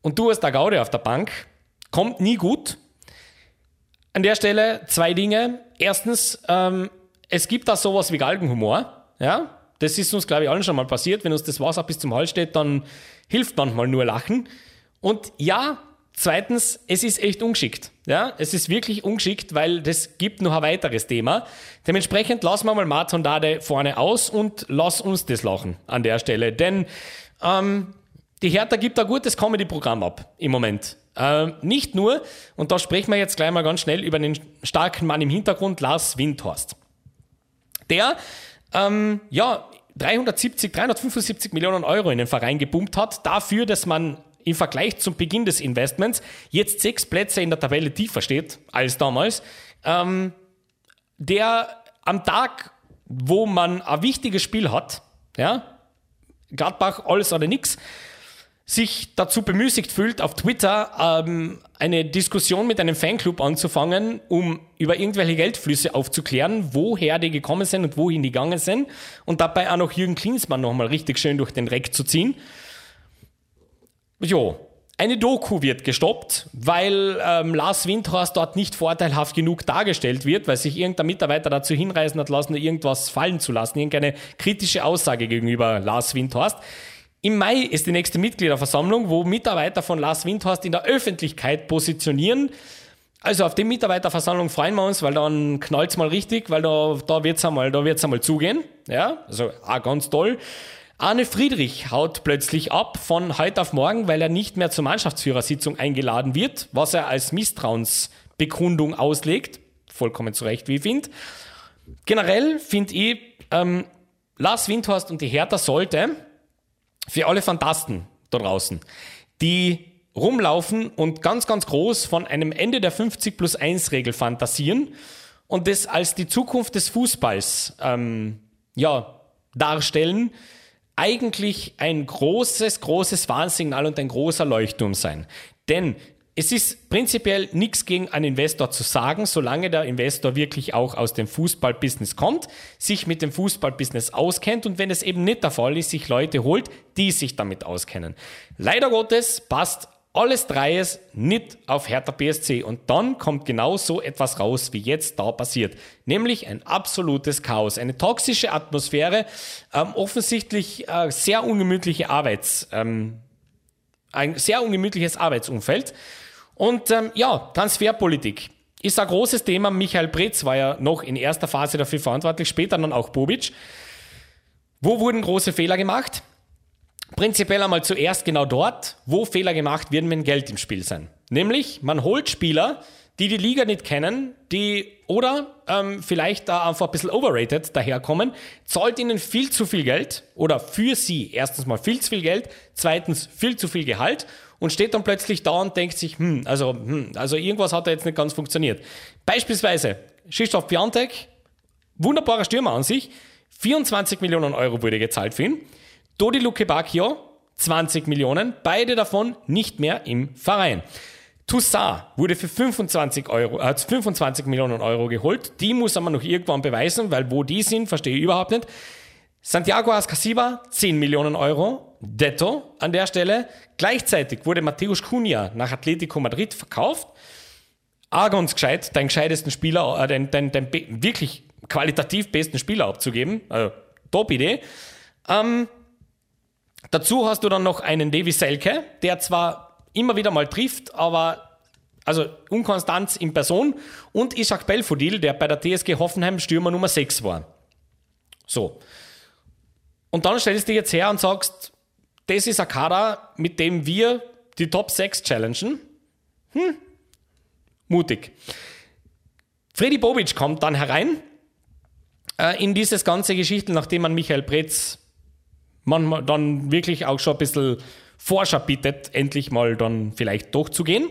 und du hast da Gaude auf der Bank, kommt nie gut. An der Stelle zwei Dinge. Erstens, ähm, es gibt da sowas wie Galgenhumor. Ja, das ist uns, glaube ich, allen schon mal passiert. Wenn uns das Wasser bis zum Hals steht, dann hilft manchmal nur Lachen. Und ja, zweitens, es ist echt ungeschickt. Ja, es ist wirklich ungeschickt, weil das gibt noch ein weiteres Thema. Dementsprechend lassen wir mal Martin Dade vorne aus und lass uns das lachen an der Stelle. Denn ähm, die Hertha gibt ein gutes Comedy-Programm ab im Moment. Ähm, nicht nur, und da sprechen wir jetzt gleich mal ganz schnell über den starken Mann im Hintergrund, Lars Windhorst. Der, ähm, ja, 370, 375 Millionen Euro in den Verein gepumpt hat, dafür, dass man im Vergleich zum Beginn des Investments jetzt sechs Plätze in der Tabelle tiefer steht als damals. Ähm, der am Tag, wo man ein wichtiges Spiel hat, ja, Gladbach, alles oder nix, sich dazu bemüßigt fühlt, auf Twitter ähm, eine Diskussion mit einem Fanclub anzufangen, um über irgendwelche Geldflüsse aufzuklären, woher die gekommen sind und wohin die gegangen sind und dabei auch noch Jürgen Klinsmann nochmal richtig schön durch den Reck zu ziehen. Jo, eine Doku wird gestoppt, weil ähm, Lars Windhorst dort nicht vorteilhaft genug dargestellt wird, weil sich irgendein Mitarbeiter dazu hinreißen hat lassen, irgendwas fallen zu lassen, irgendeine kritische Aussage gegenüber Lars Windhorst. Im Mai ist die nächste Mitgliederversammlung, wo Mitarbeiter von Lars Windhorst in der Öffentlichkeit positionieren. Also auf die Mitarbeiterversammlung freuen wir uns, weil dann knallt's mal richtig, weil da, da wird's einmal, einmal zugehen. Ja, also auch ganz toll. Arne Friedrich haut plötzlich ab von heute auf morgen, weil er nicht mehr zur Mannschaftsführersitzung eingeladen wird, was er als Misstrauensbekundung auslegt. Vollkommen zu Recht, wie ich finde. Generell finde ich, ähm, Lars Windhorst und die Hertha sollte für alle Fantasten da draußen, die rumlaufen und ganz, ganz groß von einem Ende der 50 plus 1 Regel fantasieren und das als die Zukunft des Fußballs ähm, ja, darstellen, eigentlich ein großes, großes Warnsignal und ein großer Leuchtturm sein. Denn es ist prinzipiell nichts gegen einen Investor zu sagen, solange der Investor wirklich auch aus dem Fußballbusiness kommt, sich mit dem Fußballbusiness auskennt und wenn es eben nicht der Fall ist, sich Leute holt, die sich damit auskennen. Leider Gottes passt alles Dreies nicht auf Hertha BSC und dann kommt genau so etwas raus, wie jetzt da passiert. Nämlich ein absolutes Chaos, eine toxische Atmosphäre, ähm, offensichtlich äh, sehr ungemütliche Arbeits, ähm, ein sehr ungemütliches Arbeitsumfeld. Und ähm, ja, Transferpolitik ist ein großes Thema. Michael Pretz war ja noch in erster Phase dafür verantwortlich, später dann auch Bobic. Wo wurden große Fehler gemacht? Prinzipiell einmal zuerst genau dort, wo Fehler gemacht werden, wenn Geld im Spiel sein. Nämlich, man holt Spieler, die die Liga nicht kennen, die oder ähm, vielleicht da einfach ein bisschen overrated daherkommen, zahlt ihnen viel zu viel Geld oder für sie erstens mal viel zu viel Geld, zweitens viel zu viel Gehalt und steht dann plötzlich da und denkt sich, hm, also, hm, also irgendwas hat da jetzt nicht ganz funktioniert. Beispielsweise Krzysztof Piantek, wunderbarer Stürmer an sich, 24 Millionen Euro wurde gezahlt für ihn. Dodi Luke Bacchio, 20 Millionen, beide davon nicht mehr im Verein. Toussaint wurde für 25, Euro, äh, 25 Millionen Euro geholt. Die muss man noch irgendwann beweisen, weil wo die sind, verstehe ich überhaupt nicht. Santiago Ascasiba, 10 Millionen Euro. Detto an der Stelle. Gleichzeitig wurde Mateusz Cunha nach Atletico Madrid verkauft. Argons gescheit, deinen gescheitesten Spieler, äh, deinen, deinen, deinen wirklich qualitativ besten Spieler abzugeben. Also, top Idee. Ähm, dazu hast du dann noch einen Davy Selke, der zwar immer wieder mal trifft, aber also Unkonstanz in Person und Isaac Belfodil, der bei der TSG Hoffenheim Stürmer Nummer 6 war. So. Und dann stellst du dich jetzt her und sagst, das ist ein Kader, mit dem wir die Top 6 challengen. Hm, mutig. Freddy Bobic kommt dann herein äh, in dieses ganze Geschichte, nachdem man Michael Pretz manchmal dann wirklich auch schon ein bisschen Forscher bittet, endlich mal dann vielleicht durchzugehen.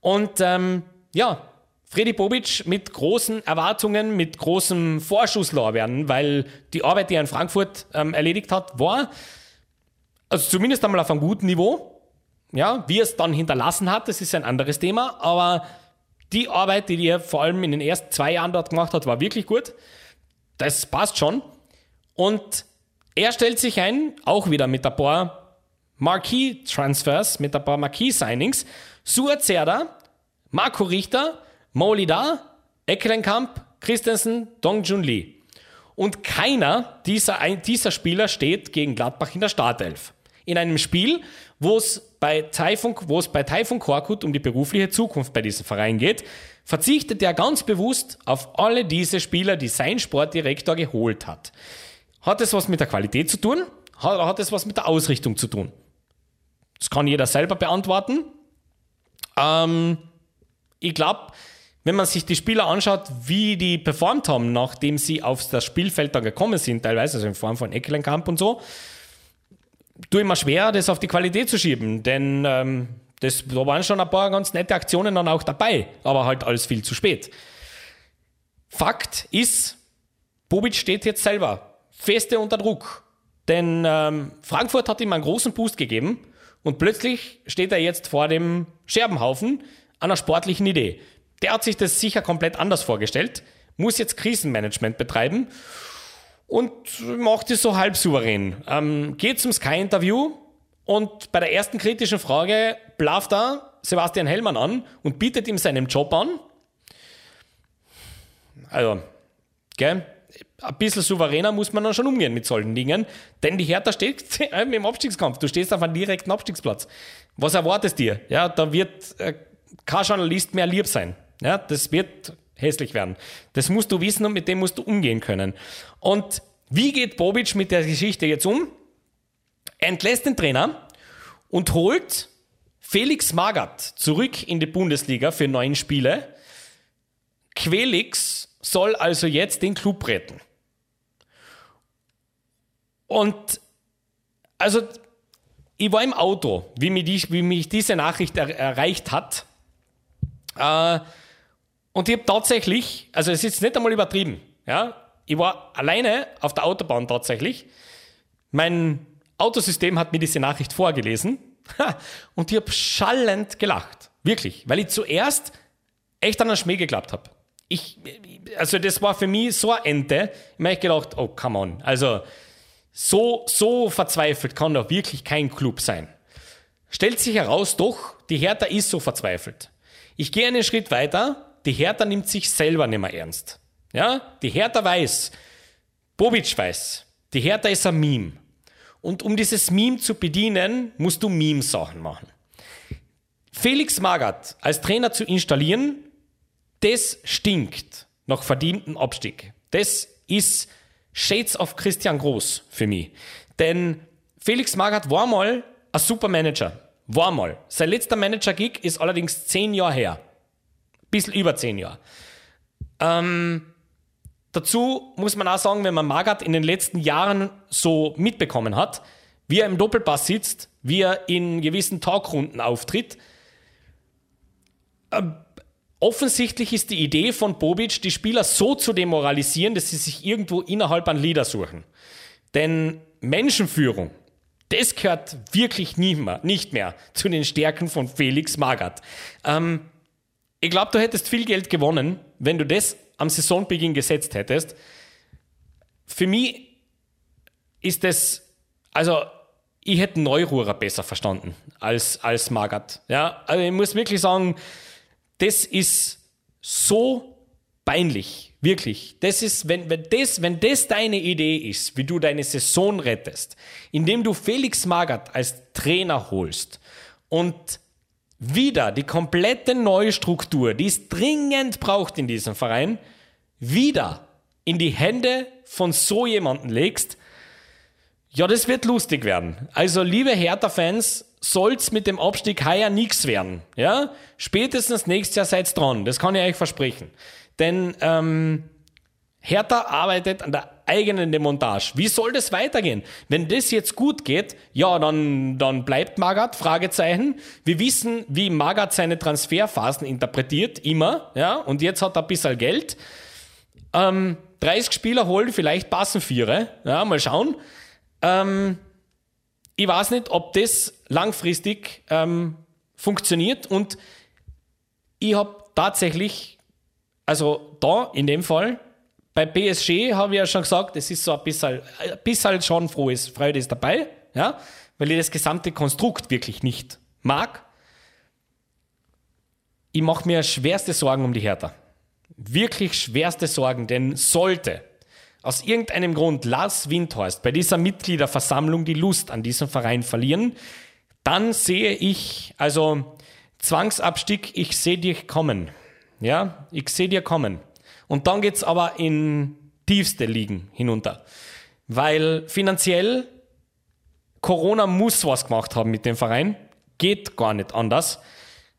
Und ähm, ja, Freddy Bobic mit großen Erwartungen, mit großem Vorschusslorbeeren, weil die Arbeit, die er in Frankfurt ähm, erledigt hat, war also zumindest einmal auf einem guten Niveau. Ja, wie er es dann hinterlassen hat, das ist ein anderes Thema, aber die Arbeit, die er vor allem in den ersten zwei Jahren dort gemacht hat, war wirklich gut. Das passt schon. Und er stellt sich ein, auch wieder mit ein paar Marquee-Transfers, mit ein paar Marquee-Signings. Suat Zerda, Marco Richter, Molly Da, Eckelenkamp, Christensen, Dong Jun Lee. Und keiner dieser, dieser Spieler steht gegen Gladbach in der Startelf. In einem Spiel, wo es bei Taifun, wo es bei Taifun Korkut um die berufliche Zukunft bei diesem Verein geht, verzichtet er ganz bewusst auf alle diese Spieler, die sein Sportdirektor geholt hat. Hat es was mit der Qualität zu tun? Hat, hat es was mit der Ausrichtung zu tun? Das kann jeder selber beantworten. Ähm, ich glaube, wenn man sich die Spieler anschaut, wie die performt haben, nachdem sie auf das Spielfeld dann gekommen sind, teilweise, also in Form von Eckelenkamp und so, tue ich mir schwer, das auf die Qualität zu schieben, denn ähm, das, da waren schon ein paar ganz nette Aktionen dann auch dabei, aber halt alles viel zu spät. Fakt ist, Bobic steht jetzt selber feste unter Druck, denn ähm, Frankfurt hat ihm einen großen Boost gegeben und plötzlich steht er jetzt vor dem Scherbenhaufen einer sportlichen Idee. Der hat sich das sicher komplett anders vorgestellt, muss jetzt Krisenmanagement betreiben und macht es so halb souverän. Ähm, geht zum Sky-Interview und bei der ersten kritischen Frage blafft er Sebastian Hellmann an und bietet ihm seinen Job an. Also, gell? Ein bisschen souveräner muss man dann schon umgehen mit solchen Dingen, denn die Hertha steht im Abstiegskampf. Du stehst auf einem direkten Abstiegsplatz. Was erwartest du dir? Ja, da wird äh, kein Journalist mehr lieb sein. Ja, das wird hässlich werden. Das musst du wissen und mit dem musst du umgehen können. Und wie geht Bobic mit der Geschichte jetzt um? Entlässt den Trainer und holt Felix Magath zurück in die Bundesliga für neun Spiele. Quelix soll also jetzt den Club retten. Und also ich war im Auto, wie mich, die, wie mich diese Nachricht er, erreicht hat. Äh, und ich habe tatsächlich, also es ist nicht einmal übertrieben, ja, ich war alleine auf der Autobahn tatsächlich. Mein Autosystem hat mir diese Nachricht vorgelesen und ich habe schallend gelacht. Wirklich, weil ich zuerst echt an den Schmäh geklappt habe. Ich, also das war für mich so ein Ente. Ich habe gedacht, oh, come on. Also so, so verzweifelt kann doch wirklich kein Club sein. Stellt sich heraus, doch, die Hertha ist so verzweifelt. Ich gehe einen Schritt weiter die Hertha nimmt sich selber nicht mehr ernst. Ja, die Hertha weiß, Bobic weiß, die Hertha ist ein Meme. Und um dieses Meme zu bedienen, musst du Meme-Sachen machen. Felix Magath als Trainer zu installieren, das stinkt nach verdientem Abstieg. Das ist Shades of Christian Groß für mich. Denn Felix Magath war mal ein super Manager. War mal. Sein letzter Manager-Gig ist allerdings zehn Jahre her bisschen über zehn Jahre. Ähm, dazu muss man auch sagen, wenn man Magath in den letzten Jahren so mitbekommen hat, wie er im Doppelpass sitzt, wie er in gewissen Talkrunden auftritt, ähm, offensichtlich ist die Idee von Bobic, die Spieler so zu demoralisieren, dass sie sich irgendwo innerhalb an Leader suchen. Denn Menschenführung, das gehört wirklich nicht mehr, nicht mehr zu den Stärken von Felix Magath. Ähm, ich glaube, du hättest viel Geld gewonnen, wenn du das am Saisonbeginn gesetzt hättest. Für mich ist das, also ich hätte Neururer besser verstanden als, als Magath. Ja, also ich muss wirklich sagen, das ist so peinlich, wirklich. Das ist, wenn, wenn, das, wenn das deine Idee ist, wie du deine Saison rettest, indem du Felix Magath als Trainer holst und wieder die komplette neue Struktur, die es dringend braucht in diesem Verein, wieder in die Hände von so jemanden legst, ja, das wird lustig werden. Also, liebe Hertha-Fans, soll's mit dem Abstieg heuer nichts werden. Ja? Spätestens nächstes Jahr seid's dran. Das kann ich euch versprechen. denn ähm, Hertha arbeitet an der eigenen Demontage. Wie soll das weitergehen? Wenn das jetzt gut geht, ja, dann, dann bleibt Magath, Fragezeichen. Wir wissen, wie Magath seine Transferphasen interpretiert, immer, ja, und jetzt hat er ein bisschen Geld. Ähm, 30 Spieler holen, vielleicht passen Viere, ja, mal schauen. Ähm, ich weiß nicht, ob das langfristig ähm, funktioniert und ich habe tatsächlich, also da in dem Fall, bei PSG habe ich ja schon gesagt, es ist so ein bisschen, ein bisschen schon frohes Freude ist dabei, ja, weil ich das gesamte Konstrukt wirklich nicht mag. Ich mache mir schwerste Sorgen um die Hertha. Wirklich schwerste Sorgen, denn sollte aus irgendeinem Grund Lars Windhorst bei dieser Mitgliederversammlung die Lust an diesem Verein verlieren, dann sehe ich, also Zwangsabstieg, ich sehe dich kommen. Ja, ich sehe dir kommen. Und dann geht es aber in tiefste Ligen hinunter. Weil finanziell Corona muss was gemacht haben mit dem Verein. Geht gar nicht anders.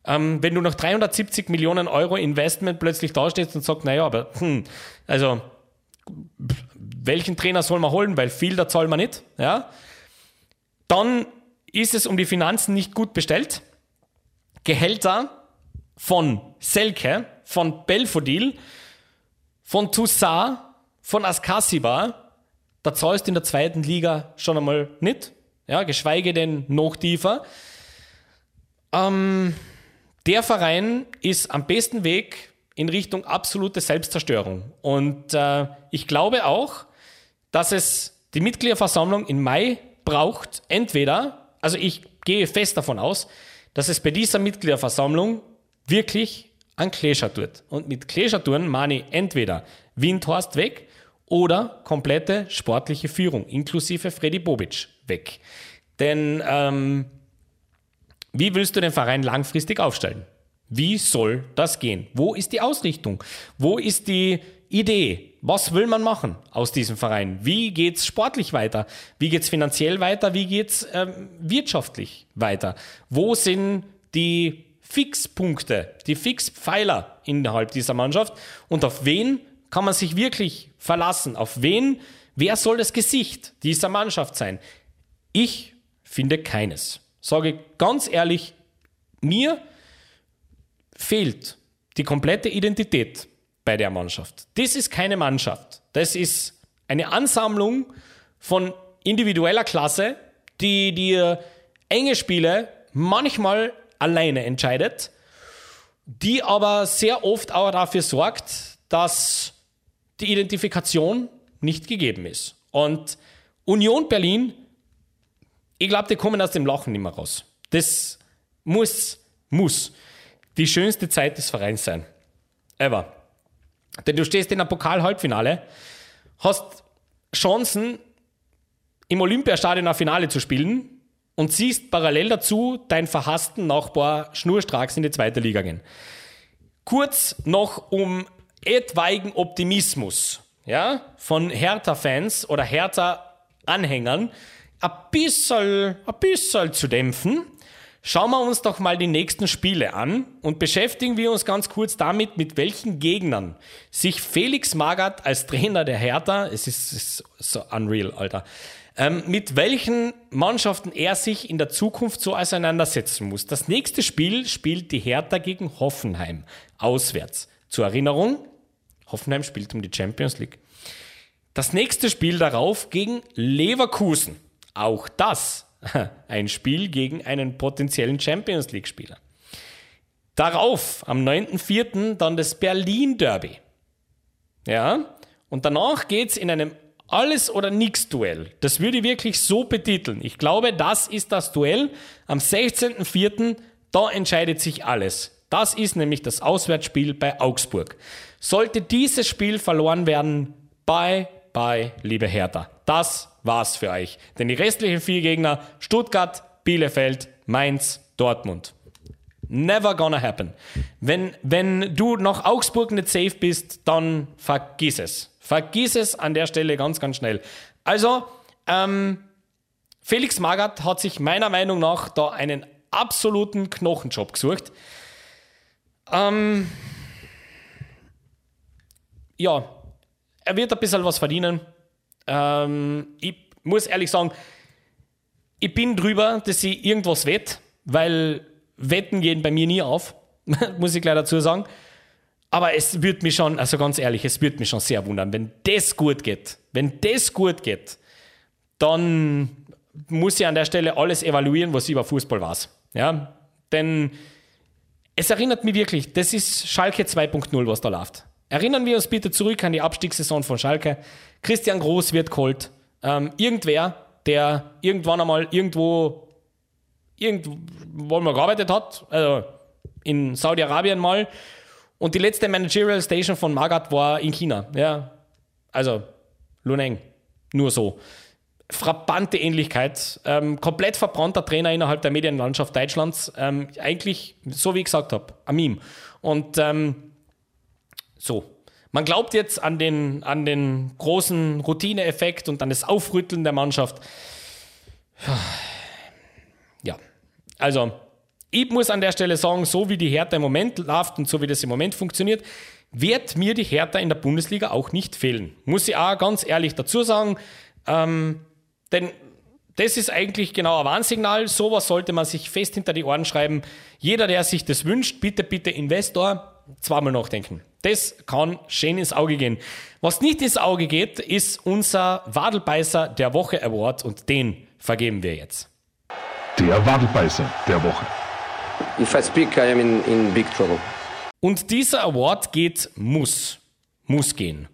Ähm, wenn du nach 370 Millionen Euro Investment plötzlich dastehst und sagst, naja, aber hm, also welchen Trainer soll man holen, weil viel da zahlt man nicht, ja, dann ist es um die Finanzen nicht gut bestellt. Gehälter von Selke, von Belfodil, von Toussaint, von Askasiba, da zahlst du in der zweiten Liga schon einmal nicht, ja, geschweige denn noch tiefer. Ähm, der Verein ist am besten Weg in Richtung absolute Selbstzerstörung. Und äh, ich glaube auch, dass es die Mitgliederversammlung im Mai braucht, entweder, also ich gehe fest davon aus, dass es bei dieser Mitgliederversammlung wirklich an Klescher tut. Und mit Klescher tun meine ich entweder Windhorst weg oder komplette sportliche Führung, inklusive Freddy Bobic weg. Denn ähm, wie willst du den Verein langfristig aufstellen? Wie soll das gehen? Wo ist die Ausrichtung? Wo ist die Idee? Was will man machen aus diesem Verein? Wie geht's sportlich weiter? Wie geht's finanziell weiter? Wie geht's ähm, wirtschaftlich weiter? Wo sind die Fixpunkte, die Fixpfeiler innerhalb dieser Mannschaft? Und auf wen kann man sich wirklich verlassen? Auf wen? Wer soll das Gesicht dieser Mannschaft sein? Ich finde keines. Sage ganz ehrlich, mir fehlt die komplette Identität bei der Mannschaft. Das ist keine Mannschaft. Das ist eine Ansammlung von individueller Klasse, die dir enge Spiele manchmal alleine entscheidet, die aber sehr oft auch dafür sorgt, dass die Identifikation nicht gegeben ist. Und Union Berlin, ich glaube, die kommen aus dem Lachen nicht mehr raus. Das muss, muss die schönste Zeit des Vereins sein. Ever. Denn du stehst in einem Pokal-Halbfinale, hast Chancen, im Olympiastadion ein Finale zu spielen und siehst parallel dazu deinen verhassten Nachbar schnurstracks in die zweite Liga gehen. Kurz noch um etwaigen Optimismus ja, von Hertha-Fans oder Hertha-Anhängern ein bisschen, ein bisschen zu dämpfen. Schauen wir uns doch mal die nächsten Spiele an und beschäftigen wir uns ganz kurz damit, mit welchen Gegnern sich Felix Magath als Trainer der Hertha, es ist, ist so unreal, Alter, ähm, mit welchen Mannschaften er sich in der Zukunft so auseinandersetzen muss. Das nächste Spiel spielt die Hertha gegen Hoffenheim auswärts. Zur Erinnerung, Hoffenheim spielt um die Champions League. Das nächste Spiel darauf gegen Leverkusen. Auch das ein Spiel gegen einen potenziellen Champions League-Spieler. Darauf, am 9.4., dann das Berlin Derby. Ja, und danach geht es in einem Alles- oder Nix-Duell. Das würde ich wirklich so betiteln. Ich glaube, das ist das Duell am 16.4., da entscheidet sich alles. Das ist nämlich das Auswärtsspiel bei Augsburg. Sollte dieses Spiel verloren werden, bye, bye, liebe Hertha. Das war's für euch. Denn die restlichen vier Gegner, Stuttgart, Bielefeld, Mainz, Dortmund. Never gonna happen. Wenn, wenn du noch Augsburg nicht safe bist, dann vergiss es. Vergiss es an der Stelle ganz, ganz schnell. Also, ähm, Felix Magath hat sich meiner Meinung nach da einen absoluten Knochenjob gesucht. Ähm, ja, er wird ein bisschen was verdienen. Ähm, ich muss ehrlich sagen, ich bin drüber, dass ich irgendwas wett, weil Wetten gehen bei mir nie auf, muss ich gleich dazu sagen. Aber es wird mich schon, also ganz ehrlich, es wird mich schon sehr wundern, wenn das gut geht. Wenn das gut geht, dann muss ich an der Stelle alles evaluieren, was ich über Fußball weiß. Ja, denn es erinnert mich wirklich, das ist Schalke 2.0, was da läuft. Erinnern wir uns bitte zurück an die Abstiegssaison von Schalke. Christian Groß wird geholt. Ähm, irgendwer, der irgendwann einmal irgendwo, irgendwo mal gearbeitet hat, also in Saudi-Arabien mal. Und die letzte Managerial Station von Magat war in China. Ja, also Luneng. Nur so. Frappante Ähnlichkeit. Ähm, komplett verbrannter Trainer innerhalb der Medienlandschaft Deutschlands. Ähm, eigentlich, so wie ich gesagt habe, ein Meme. Und ähm, so. Man glaubt jetzt an den, an den großen Routineeffekt und an das Aufrütteln der Mannschaft. Ja, also ich muss an der Stelle sagen, so wie die Hertha im Moment läuft und so wie das im Moment funktioniert, wird mir die Hertha in der Bundesliga auch nicht fehlen. Muss ich auch ganz ehrlich dazu sagen. Ähm, denn das ist eigentlich genau ein Warnsignal. Sowas sollte man sich fest hinter die Ohren schreiben. Jeder, der sich das wünscht, bitte, bitte Investor, zweimal nachdenken. Das kann schön ins Auge gehen. Was nicht ins Auge geht, ist unser Wadelbeißer der Woche Award und den vergeben wir jetzt. Der Wadelbeißer der Woche. If I speak, I am in, in big trouble. Und dieser Award geht, muss, muss gehen,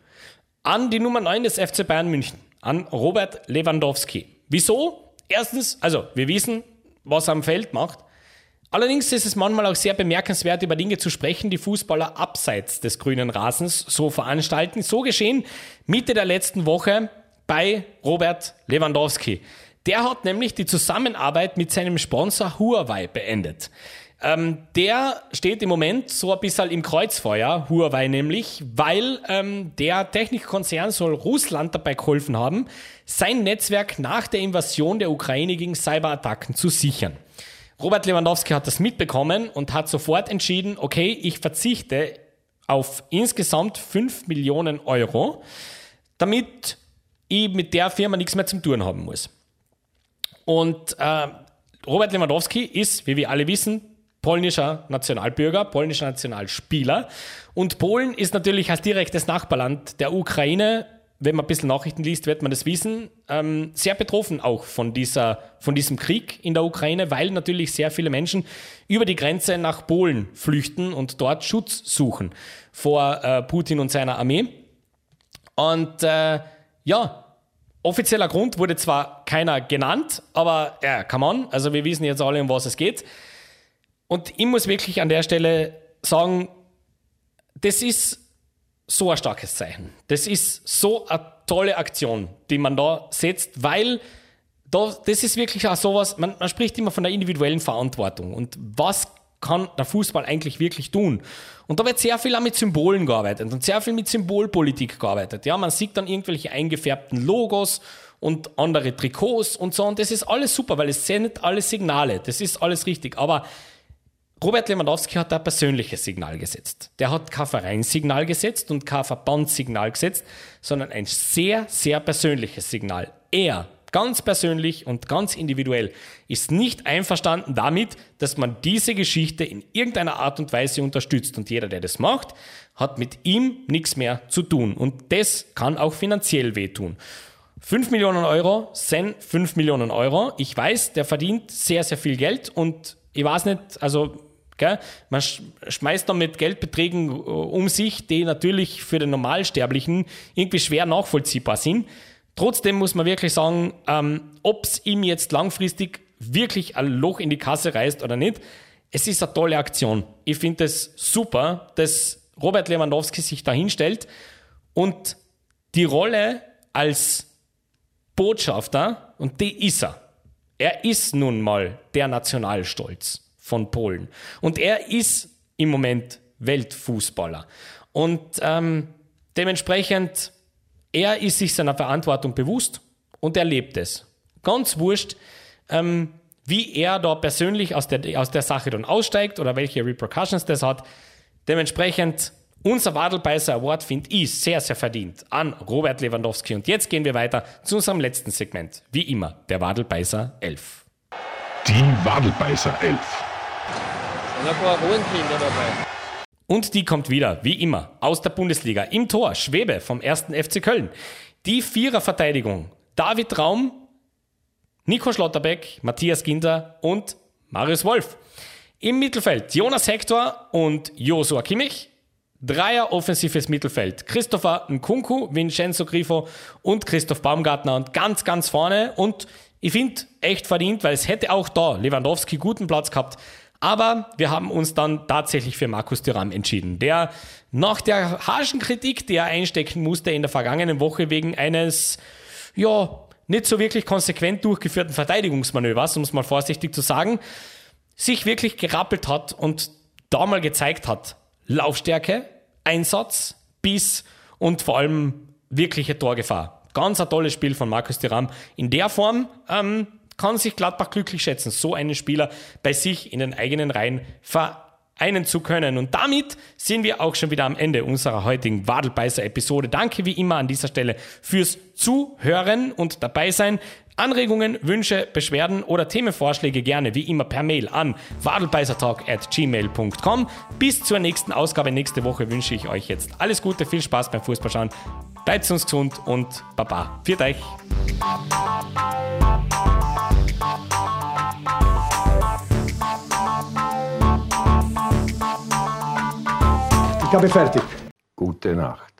an die Nummer 9 des FC Bayern München, an Robert Lewandowski. Wieso? Erstens, also wir wissen, was er am Feld macht. Allerdings ist es manchmal auch sehr bemerkenswert, über Dinge zu sprechen, die Fußballer abseits des grünen Rasens so veranstalten. So geschehen Mitte der letzten Woche bei Robert Lewandowski. Der hat nämlich die Zusammenarbeit mit seinem Sponsor Huawei beendet. Ähm, der steht im Moment so ein bisschen im Kreuzfeuer, Huawei nämlich, weil ähm, der Technikkonzern soll Russland dabei geholfen haben, sein Netzwerk nach der Invasion der Ukraine gegen Cyberattacken zu sichern. Robert Lewandowski hat das mitbekommen und hat sofort entschieden, okay, ich verzichte auf insgesamt 5 Millionen Euro, damit ich mit der Firma nichts mehr zum tun haben muss. Und äh, Robert Lewandowski ist, wie wir alle wissen, polnischer Nationalbürger, polnischer Nationalspieler. Und Polen ist natürlich als direktes Nachbarland der Ukraine wenn man ein bisschen Nachrichten liest, wird man das wissen, ähm, sehr betroffen auch von, dieser, von diesem Krieg in der Ukraine, weil natürlich sehr viele Menschen über die Grenze nach Polen flüchten und dort Schutz suchen vor äh, Putin und seiner Armee. Und äh, ja, offizieller Grund wurde zwar keiner genannt, aber ja, come on, also wir wissen jetzt alle, um was es geht. Und ich muss wirklich an der Stelle sagen, das ist so ein starkes Zeichen. Das ist so eine tolle Aktion, die man da setzt, weil da, das ist wirklich auch sowas, man, man spricht immer von der individuellen Verantwortung und was kann der Fußball eigentlich wirklich tun? Und da wird sehr viel auch mit Symbolen gearbeitet und sehr viel mit Symbolpolitik gearbeitet. Ja, man sieht dann irgendwelche eingefärbten Logos und andere Trikots und so und das ist alles super, weil es sendet alle Signale. Das ist alles richtig. Aber Robert Lewandowski hat da ein persönliches Signal gesetzt. Der hat kein Vereinssignal gesetzt und kein Verbandssignal gesetzt, sondern ein sehr, sehr persönliches Signal. Er, ganz persönlich und ganz individuell, ist nicht einverstanden damit, dass man diese Geschichte in irgendeiner Art und Weise unterstützt. Und jeder, der das macht, hat mit ihm nichts mehr zu tun. Und das kann auch finanziell wehtun. 5 Millionen Euro sind 5 Millionen Euro. Ich weiß, der verdient sehr, sehr viel Geld und ich weiß nicht, also Gell? Man schmeißt dann mit Geldbeträgen äh, um sich, die natürlich für den Normalsterblichen irgendwie schwer nachvollziehbar sind. Trotzdem muss man wirklich sagen, ähm, ob es ihm jetzt langfristig wirklich ein Loch in die Kasse reißt oder nicht, es ist eine tolle Aktion. Ich finde es super, dass Robert Lewandowski sich da hinstellt und die Rolle als Botschafter, und die ist er. Er ist nun mal der Nationalstolz von Polen. Und er ist im Moment Weltfußballer. Und ähm, dementsprechend, er ist sich seiner Verantwortung bewusst und er lebt es. Ganz wurscht, ähm, wie er da persönlich aus der, aus der Sache dann aussteigt oder welche Repercussions das hat. Dementsprechend unser Wadelbeißer Award finde ich sehr, sehr verdient an Robert Lewandowski. Und jetzt gehen wir weiter zu unserem letzten Segment. Wie immer, der Wadelbeißer 11. Die Wadelbeißer 11. Und ein paar Rohenkinder dabei. Und die kommt wieder, wie immer, aus der Bundesliga. Im Tor Schwebe vom 1. FC Köln. Die Viererverteidigung. David Raum, Nico Schlotterbeck, Matthias Ginter und Marius Wolf. Im Mittelfeld Jonas Hector und Josua Kimmich. Dreier offensives Mittelfeld. Christopher Nkunku, Vincenzo Grifo und Christoph Baumgartner. Und ganz, ganz vorne. Und ich finde echt verdient, weil es hätte auch da Lewandowski guten Platz gehabt. Aber wir haben uns dann tatsächlich für Markus Thuram entschieden, der nach der harschen Kritik, die er einstecken musste in der vergangenen Woche wegen eines, ja, nicht so wirklich konsequent durchgeführten Verteidigungsmanövers, um es mal vorsichtig zu sagen, sich wirklich gerappelt hat und da mal gezeigt hat, Laufstärke, Einsatz, Biss und vor allem wirkliche Torgefahr. Ganz ein tolles Spiel von Markus Thuram. In der Form ähm, kann sich Gladbach glücklich schätzen, so einen Spieler bei sich in den eigenen Reihen vereinen zu können. Und damit sind wir auch schon wieder am Ende unserer heutigen Wadelbeißer-Episode. Danke wie immer an dieser Stelle fürs Zuhören und dabei sein. Anregungen, Wünsche, Beschwerden oder Themenvorschläge gerne wie immer per Mail an gmail.com. Bis zur nächsten Ausgabe nächste Woche wünsche ich euch jetzt alles Gute, viel Spaß beim Fußballschauen. Bleibt uns gesund und Baba. Viert euch! Ich habe fertig. Gute Nacht.